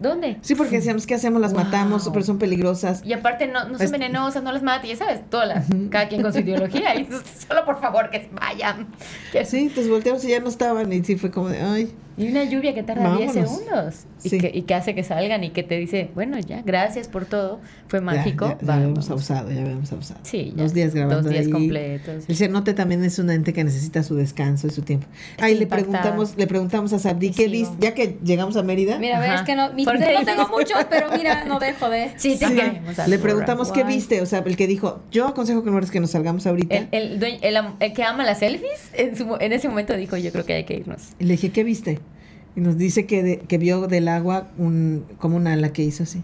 [SPEAKER 1] ¿dónde?
[SPEAKER 3] Sí, porque decíamos, ¿qué hacemos? Las
[SPEAKER 1] Wow.
[SPEAKER 3] matamos, pero son peligrosas.
[SPEAKER 1] Y aparte no, no son
[SPEAKER 3] Es-
[SPEAKER 1] venenosas, no las mate, ya sabes, todas las, cada quien con su ideología. Y solo por favor que vayan. Que-
[SPEAKER 3] Sí, entonces volteamos y ya no estaban y sí fue como de, ay,
[SPEAKER 1] Y una lluvia que tarda 10
[SPEAKER 3] Vámonos.
[SPEAKER 1] segundos. Y,
[SPEAKER 3] Sí.
[SPEAKER 1] que, y que hace que salgan y que te dice, bueno, ya, gracias por todo. Fue
[SPEAKER 3] ya,
[SPEAKER 1] mágico.
[SPEAKER 3] ya, ya
[SPEAKER 1] vamos.
[SPEAKER 3] habíamos abusado, ya habíamos abusado.
[SPEAKER 1] Sí, ya.
[SPEAKER 3] Dos días grabando
[SPEAKER 1] Dos días
[SPEAKER 3] ahí.
[SPEAKER 1] completos.
[SPEAKER 3] El cenote también es un ente que necesita su descanso y su tiempo. Ahí le preguntamos, le preguntamos a Sabdi, ¿qué viste? Ya que llegamos a Mérida,
[SPEAKER 2] Mira, ves
[SPEAKER 1] Ajá.
[SPEAKER 2] que no, mis-
[SPEAKER 1] ¿Por qué?
[SPEAKER 2] no tengo muchos, pero mira, no dejo de.
[SPEAKER 1] Sí, te
[SPEAKER 3] Sí.
[SPEAKER 1] queremos,
[SPEAKER 3] le preguntamos qué viste, o sea, el que dijo, yo aconsejo que no es que nos salgamos ahorita.
[SPEAKER 1] El, el, dueño- el am- el que ama las selfies, en, su, en ese momento dijo, yo creo que hay que irnos.
[SPEAKER 3] Y le dije, ¿qué viste? Y nos dice que, de- que vio del agua un, como una ala que hizo así.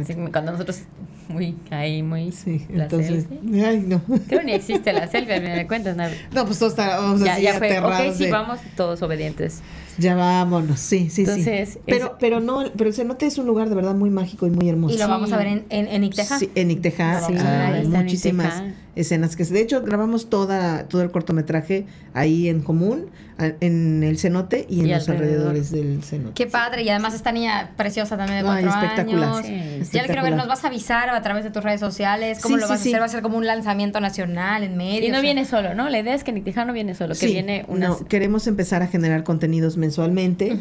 [SPEAKER 1] Así, cuando nosotros, muy ahí, muy...
[SPEAKER 3] Sí,
[SPEAKER 1] la
[SPEAKER 3] entonces,
[SPEAKER 1] selfie.
[SPEAKER 3] ay, no.
[SPEAKER 1] Creo ni existe la selfie, al final de cuentas. nada.
[SPEAKER 3] No, pues todos estábamos
[SPEAKER 1] Ya,
[SPEAKER 3] así
[SPEAKER 1] ya fue,
[SPEAKER 3] aterrados
[SPEAKER 1] ok, sí,
[SPEAKER 3] de,
[SPEAKER 1] vamos, todos obedientes.
[SPEAKER 3] Ya vámonos, sí, sí,
[SPEAKER 1] Entonces,
[SPEAKER 3] sí. Pero,
[SPEAKER 1] es-
[SPEAKER 3] pero no, pero el cenote es un lugar de verdad muy mágico y muy hermoso.
[SPEAKER 2] Y lo vamos a ver en, en, en Icteja.
[SPEAKER 3] Sí, en Icteja, sí,
[SPEAKER 2] vamos a ver ahí,
[SPEAKER 3] hay
[SPEAKER 1] está en
[SPEAKER 3] muchísimas
[SPEAKER 1] Icteja.
[SPEAKER 3] escenas que de hecho grabamos toda todo el cortometraje ahí en común, en el cenote y en
[SPEAKER 1] Y
[SPEAKER 3] los
[SPEAKER 1] alrededor.
[SPEAKER 3] alrededores del cenote.
[SPEAKER 2] Qué padre, y además esta niña preciosa también de
[SPEAKER 3] Ay,
[SPEAKER 2] cuatro
[SPEAKER 3] espectacular.
[SPEAKER 2] años.
[SPEAKER 1] Sí,
[SPEAKER 2] Ya le quiero ver,
[SPEAKER 3] espectacular.
[SPEAKER 2] nos vas a avisar a través de tus redes sociales, cómo
[SPEAKER 3] Sí,
[SPEAKER 2] lo vas
[SPEAKER 3] sí.
[SPEAKER 2] a hacer, va a ser como un lanzamiento nacional en medio.
[SPEAKER 1] Y no
[SPEAKER 2] o sea.
[SPEAKER 1] viene solo, ¿no? La idea es que Nictijano no viene solo, que
[SPEAKER 3] Sí,
[SPEAKER 1] viene unas...
[SPEAKER 3] no, queremos empezar a generar contenidos mensualmente,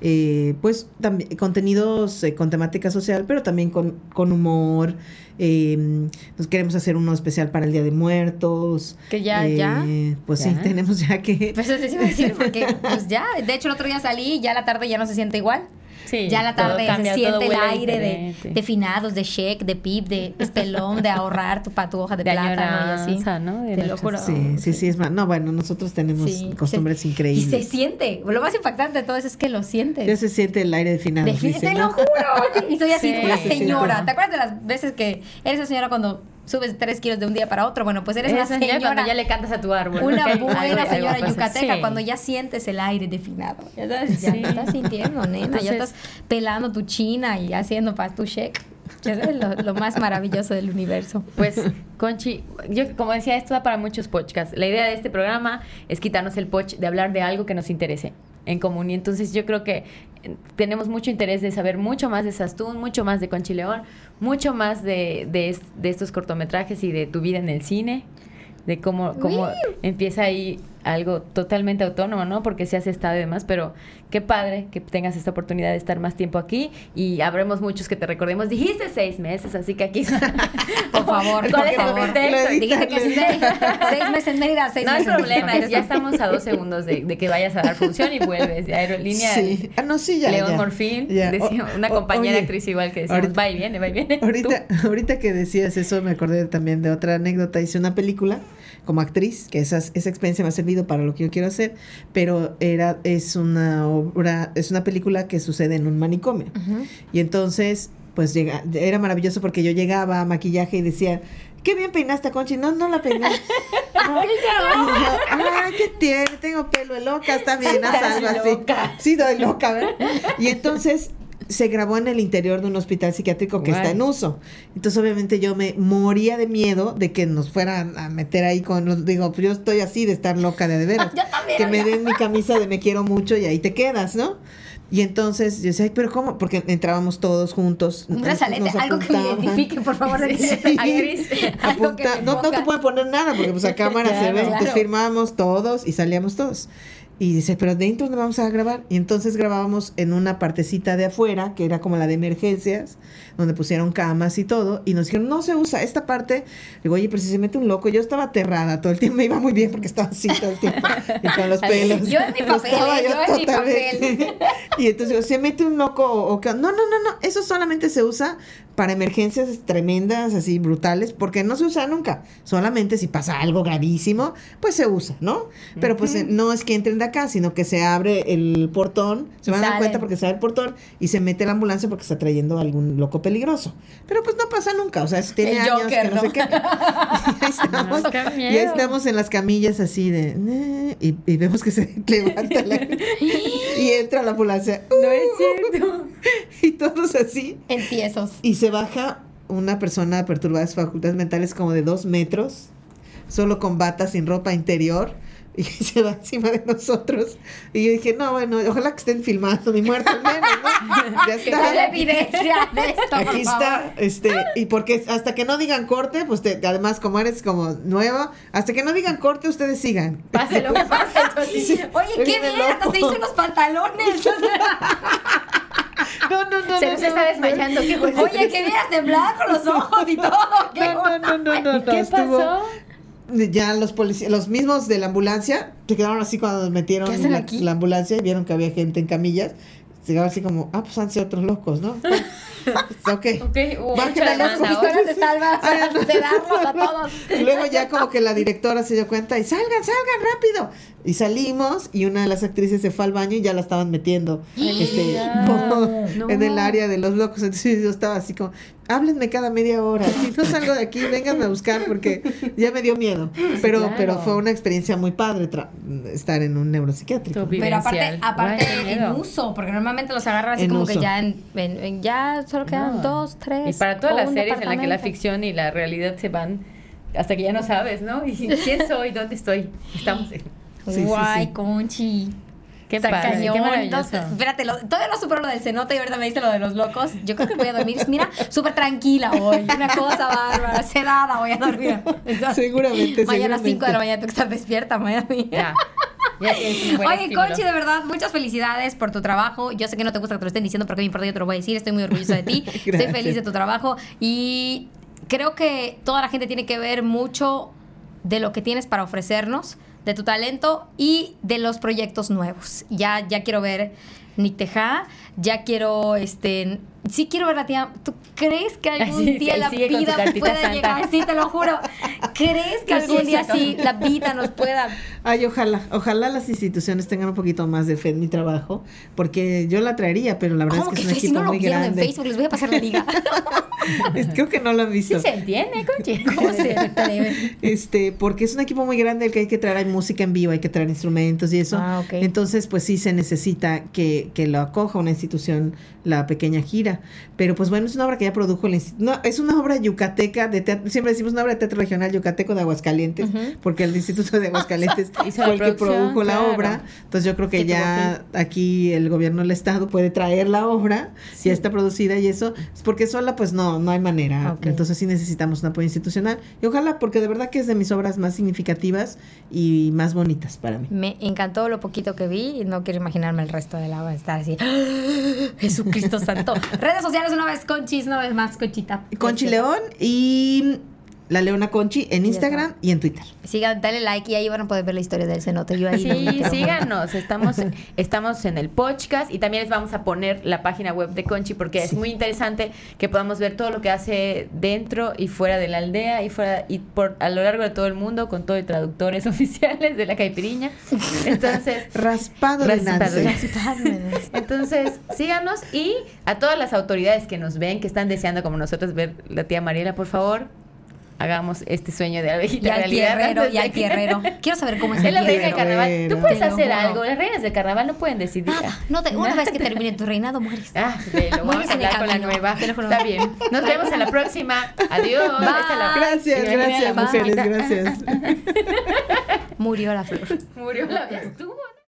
[SPEAKER 3] eh, pues también contenidos eh, con temática social, pero también con, con humor. eh, nos queremos hacer uno especial para el Día de Muertos.
[SPEAKER 2] Que ya,
[SPEAKER 3] eh,
[SPEAKER 2] ya.
[SPEAKER 3] Pues sí, tenemos ya que...
[SPEAKER 2] Pues eso les iba a decir, porque pues ya, de hecho el otro día salí y ya la tarde ya no se siente igual.
[SPEAKER 1] Sí,
[SPEAKER 2] ya en la
[SPEAKER 1] todo
[SPEAKER 2] tarde
[SPEAKER 1] cambia,
[SPEAKER 2] se
[SPEAKER 1] todo
[SPEAKER 2] siente el aire de, de finados, de cheque, de pip, de espelón, de ahorrar tu, pa- tu hoja de,
[SPEAKER 1] De
[SPEAKER 2] plátano y así.
[SPEAKER 1] ¿no? De
[SPEAKER 2] Te lo juro.
[SPEAKER 3] Sí, sí, sí, es más. No, bueno, nosotros tenemos
[SPEAKER 2] Sí,
[SPEAKER 3] costumbres
[SPEAKER 2] se-
[SPEAKER 3] increíbles.
[SPEAKER 2] Y se siente. Lo más impactante de todo eso es que lo sientes.
[SPEAKER 3] Ya se siente el aire de finados.
[SPEAKER 2] De-
[SPEAKER 3] dice,
[SPEAKER 2] te
[SPEAKER 3] ¿no?
[SPEAKER 2] lo juro. Y soy así,
[SPEAKER 1] Sí,
[SPEAKER 2] una señora.
[SPEAKER 3] sí.
[SPEAKER 2] ¿Te acuerdas de las veces que eres esa señora cuando subes tres kilos de un día para otro. Bueno, pues eres
[SPEAKER 1] Esa
[SPEAKER 2] una
[SPEAKER 1] señora
[SPEAKER 2] señora.
[SPEAKER 1] cuando ya le cantas a tu árbol.
[SPEAKER 2] Una
[SPEAKER 1] ¿ok?
[SPEAKER 2] buena
[SPEAKER 1] Algo- algo
[SPEAKER 2] señora
[SPEAKER 1] pasa.
[SPEAKER 2] yucateca
[SPEAKER 1] Sí.
[SPEAKER 2] cuando ya sientes el aire definado. Ya sabes, ya
[SPEAKER 1] Sí.
[SPEAKER 2] lo estás sintiendo, nena. ya
[SPEAKER 1] Entonces-
[SPEAKER 2] estás pelando tu china y haciendo para tu shake. Ya sabes, lo, lo más maravilloso del universo.
[SPEAKER 1] Pues, Conchi, yo como decía, esto da para muchos podcasts. La idea de este programa es quitarnos el poch de hablar de algo que nos interese en común. Y entonces yo creo que tenemos mucho interés de saber mucho más de Sastún, mucho más de Conchi León, mucho más de, de, de estos cortometrajes y de tu vida en el cine, de cómo, cómo empieza ahí algo totalmente autónomo, ¿no? Porque se hace estado y demás, pero qué padre que tengas esta oportunidad de estar más tiempo aquí y habremos muchos que te recordemos. Dijiste seis meses, así que aquí...
[SPEAKER 2] Por favor,
[SPEAKER 1] ¿Cuál
[SPEAKER 2] por
[SPEAKER 1] es el
[SPEAKER 2] favor. Dijiste que seis, seis meses en Mérida, seis
[SPEAKER 1] No hay
[SPEAKER 2] meses
[SPEAKER 1] problema, ya estamos a dos segundos de, de que vayas a dar función y vuelves. De aerolínea
[SPEAKER 3] Sí. Ah, no, sí, ya.
[SPEAKER 1] León
[SPEAKER 3] ya.
[SPEAKER 1] Morfín,
[SPEAKER 3] Ya.
[SPEAKER 1] decía- una compañera
[SPEAKER 3] oye,
[SPEAKER 1] actriz igual que
[SPEAKER 3] ahorita-
[SPEAKER 1] va y viene, va y viene.
[SPEAKER 3] Ahorita, ahorita que decías eso, me acordé también de otra anécdota. Hice una película como actriz, que esa, esa experiencia me ha servido para lo que yo quiero hacer, pero era, es una obra, es una película que sucede en un manicomio. Y entonces, pues llega, era maravilloso porque yo llegaba a maquillaje y decía, qué bien peinaste Conchi. No, no la peiné. No. Ay, ¿qué tiene? Tengo pelo de loca, está bien, haz algo así. Sí, doy loca, ¿verdad? Y entonces se grabó en el interior de un hospital psiquiátrico que está en uso. Entonces, obviamente, yo me moría de miedo de que nos fueran a meter ahí con los. Digo, pues yo estoy así de estar loca de, a de veras.
[SPEAKER 2] Yo también,
[SPEAKER 3] que me den mi camisa de me quiero mucho y ahí te quedas, ¿no? Y entonces yo decía, "Ay, pero ¿cómo? Porque entrábamos todos juntos.
[SPEAKER 2] Un brazalete, algo que me identifique, por favor.
[SPEAKER 1] Sí,
[SPEAKER 2] que
[SPEAKER 3] Apunta-
[SPEAKER 2] me
[SPEAKER 3] no, no te pueden poner nada porque pues a cámara se
[SPEAKER 1] Claro.
[SPEAKER 3] ve. Entonces
[SPEAKER 2] Claro.
[SPEAKER 3] firmábamos todos y salíamos todos. Y dice, pero dentro no vamos a grabar. Y entonces grabábamos en una partecita de afuera, que era como la de emergencias, donde pusieron camas y todo. Y nos dijeron, no se usa esta parte. Digo, oye, pero si se mete un loco, yo estaba aterrada todo el tiempo. Me iba muy bien porque estaba así todo el tiempo. Y con los pelos.
[SPEAKER 2] Yo en mi papel,
[SPEAKER 3] Estaba
[SPEAKER 2] yo en mi
[SPEAKER 3] totalmente. Y entonces digo, se mete un loco o, No, no, no, no. Eso solamente se usa para emergencias tremendas, así brutales, porque no se usa nunca. Solamente si pasa algo gravísimo, pues se usa, ¿no? Pero pues no es que entren de acá, sino que se abre el portón, se van a dar cuenta porque se abre el portón y se mete la ambulancia porque está trayendo algún loco peligroso. Pero pues no pasa nunca, o sea, si tiene
[SPEAKER 2] El
[SPEAKER 3] años
[SPEAKER 2] Joker,
[SPEAKER 3] que no,
[SPEAKER 2] ¿no?
[SPEAKER 3] sé qué. Y ahí estamos,
[SPEAKER 1] No,
[SPEAKER 3] en las camillas así de... Y, y vemos que se levanta la... y entra la ambulancia.
[SPEAKER 1] No es cierto.
[SPEAKER 3] Y todos así.
[SPEAKER 2] Entiesos.
[SPEAKER 3] Y se baja una persona perturbada de sus facultades mentales como de dos metros, solo con bata, sin ropa interior, y se va encima de nosotros. Y yo dije, no, bueno, ojalá que estén filmando mi muerte al menos, ¿no? Ya está.
[SPEAKER 2] evidencia de esto, por
[SPEAKER 3] Aquí
[SPEAKER 2] favor.
[SPEAKER 3] está, este, y porque hasta que no digan corte, pues te- además como eres como nueva, hasta que no digan corte, ustedes sigan.
[SPEAKER 1] Pase lo que pase. entonces-
[SPEAKER 3] Sí.
[SPEAKER 2] Oye, qué bien, hasta se hizo los pantalones.
[SPEAKER 3] No, no, no.
[SPEAKER 1] Se
[SPEAKER 3] no,
[SPEAKER 1] nos
[SPEAKER 3] no,
[SPEAKER 1] está desmayando. ¿Qué fue?
[SPEAKER 2] Oye, que vienes de blanco los ojos y todo. qué
[SPEAKER 3] No, no, no, no, no, no,
[SPEAKER 1] ¿Qué pasó?
[SPEAKER 3] Ya los policías, los mismos de la ambulancia, se quedaron así cuando nos metieron
[SPEAKER 2] ¿Qué hacen
[SPEAKER 3] la, ambulancia y vieron que había gente en camillas. Se quedaron así como, ah, pues han sido otros locos, ¿no? ok.
[SPEAKER 1] Ok,
[SPEAKER 2] pistolas
[SPEAKER 1] ahora.
[SPEAKER 2] de salva sedarlos a todos.
[SPEAKER 3] Y luego ya como que la directora se dio cuenta y salgan, salgan rápido. Y salimos y una de las actrices se fue al baño y ya la estaban metiendo este,
[SPEAKER 1] mira.
[SPEAKER 3] como
[SPEAKER 1] No.
[SPEAKER 3] en el área de los locos. Entonces yo estaba así como, háblenme cada media hora. Si no salgo de aquí, vénganme a buscar porque ya me dio miedo. Pero,
[SPEAKER 1] claro.
[SPEAKER 3] pero fue una experiencia muy padre tra- estar en un neuropsiquiátrico.
[SPEAKER 2] Pero aparte,
[SPEAKER 1] Vivencial.
[SPEAKER 2] aparte en uso, porque normalmente los agarran así
[SPEAKER 3] En
[SPEAKER 2] como
[SPEAKER 3] uso.
[SPEAKER 2] que ya en, en- en- ya solo quedan
[SPEAKER 1] No.
[SPEAKER 2] dos, tres.
[SPEAKER 1] Y para todas las series en las que la ficción y la realidad se van hasta que ya no sabes, ¿no? Y quién soy, dónde estoy. Estamos en...
[SPEAKER 3] Sí,
[SPEAKER 2] Guay,
[SPEAKER 3] sí.
[SPEAKER 2] Conchi.
[SPEAKER 1] Qué
[SPEAKER 2] Está
[SPEAKER 1] padre,
[SPEAKER 2] cañón.
[SPEAKER 1] qué maravilloso.
[SPEAKER 2] Entonces, espérate, lo- todavía no supero lo del cenote y ahorita me diste lo de los locos. Yo creo que voy a dormir. Mira, súper tranquila hoy. Una cosa bárbara. Sedada voy a dormir.
[SPEAKER 3] Seguramente,
[SPEAKER 2] Mañana a 5 de la mañana tengo que estar despierta, Miami.
[SPEAKER 1] Ya.
[SPEAKER 2] Oye,
[SPEAKER 1] estímulo.
[SPEAKER 2] Conchi, de verdad, muchas felicidades por tu trabajo. Yo sé que no te gusta que te lo estén diciendo, pero que me importa, yo te lo voy a decir. Estoy muy orgullosa de ti. Estoy feliz de tu trabajo. Y creo que toda la gente tiene que ver mucho de lo que tienes para ofrecernos, de tu talento y de los proyectos nuevos. Ya, ya quiero ver Nick ya quiero, este, sí quiero ver la tía. ¿Tú crees que algún
[SPEAKER 1] Sí,
[SPEAKER 2] día
[SPEAKER 1] sí,
[SPEAKER 2] la vida pueda
[SPEAKER 1] santa.
[SPEAKER 2] llegar? Sí, te lo juro. ¿Crees que algún día sí la vida nos pueda
[SPEAKER 3] Ay, ojalá, ojalá las instituciones tengan un poquito más de fe en mi trabajo, porque yo la traería, pero la verdad
[SPEAKER 2] ¿Cómo
[SPEAKER 3] es que
[SPEAKER 2] que
[SPEAKER 3] es un
[SPEAKER 2] fe? Si
[SPEAKER 3] equipo
[SPEAKER 2] no lo
[SPEAKER 3] muy
[SPEAKER 2] vieron en
[SPEAKER 3] grande.
[SPEAKER 2] Facebook, les voy a pasar la liga.
[SPEAKER 3] Es- Creo que no lo han visto.
[SPEAKER 1] Sí se entiende, Conchi.
[SPEAKER 2] ¿Cómo se atreve?
[SPEAKER 3] Este, porque es un equipo muy grande el que hay que traer, hay música en vivo, hay que traer instrumentos y eso.
[SPEAKER 2] Ah, ok.
[SPEAKER 3] Entonces, pues sí se necesita que, que lo acoja una institución la pequeña gira. Pero pues bueno, es una obra que ya produjo el instituto. No, es una obra yucateca de teatro, siempre decimos una obra de teatro regional yucateco de Aguascalientes,
[SPEAKER 2] Ujú.
[SPEAKER 3] porque el Instituto de Aguascalientes fue
[SPEAKER 1] la
[SPEAKER 3] el que produjo la
[SPEAKER 1] claro.
[SPEAKER 3] obra. Entonces yo creo que ya aquí el gobierno del estado puede traer la obra, si ya está producida y eso, porque sola pues no, no hay manera.
[SPEAKER 2] Ok.
[SPEAKER 3] Entonces sí necesitamos un apoyo institucional. Y ojalá, porque de verdad que es de mis obras más significativas y más bonitas para mí.
[SPEAKER 2] Me encantó lo poquito que vi y no quiero imaginarme el resto de la va a estar así. Jesucristo Santo. Redes sociales una vez Conchis, una vez más Conchita.
[SPEAKER 3] Conchi León y la Leona Conchi en Instagram y en Twitter.
[SPEAKER 2] Sigan, dale like y ahí van a poder ver la historia del cenote. Yo ahí
[SPEAKER 1] Sí, síganos. Estamos, estamos en el podcast y también les vamos a poner la página web de Conchi porque es muy interesante que podamos ver todo lo que hace dentro y fuera de la aldea y fuera y por a lo largo de todo el mundo con todo y traductores oficiales de la caipiriña. Entonces,
[SPEAKER 3] Raspado de
[SPEAKER 1] Raspado.
[SPEAKER 3] Nancy.
[SPEAKER 1] entonces síganos y a todas las autoridades que nos ven, que están deseando como nosotros ver la tía Mariela, por favor, hagamos este sueño de abejita
[SPEAKER 2] Y al
[SPEAKER 1] realidad.
[SPEAKER 2] tierrero,
[SPEAKER 1] antes
[SPEAKER 2] y
[SPEAKER 1] de
[SPEAKER 2] al
[SPEAKER 1] que-
[SPEAKER 2] tierrero. Quiero saber cómo es
[SPEAKER 1] es
[SPEAKER 2] el
[SPEAKER 1] la reina del carnaval. Tú puedes hacer algo. Las reinas del carnaval no pueden decidir.
[SPEAKER 2] Nada, no te, una vez que termine tu reinado, mueres.
[SPEAKER 1] Ah, ve, lo vamos a hablar con la nueva. Está bien. Nos vemos en la próxima. Adiós. La-
[SPEAKER 3] Gracias,
[SPEAKER 1] a la
[SPEAKER 3] gracias, mujeres, gracias.
[SPEAKER 2] Murió la flor.
[SPEAKER 1] Murió la. Estuvo.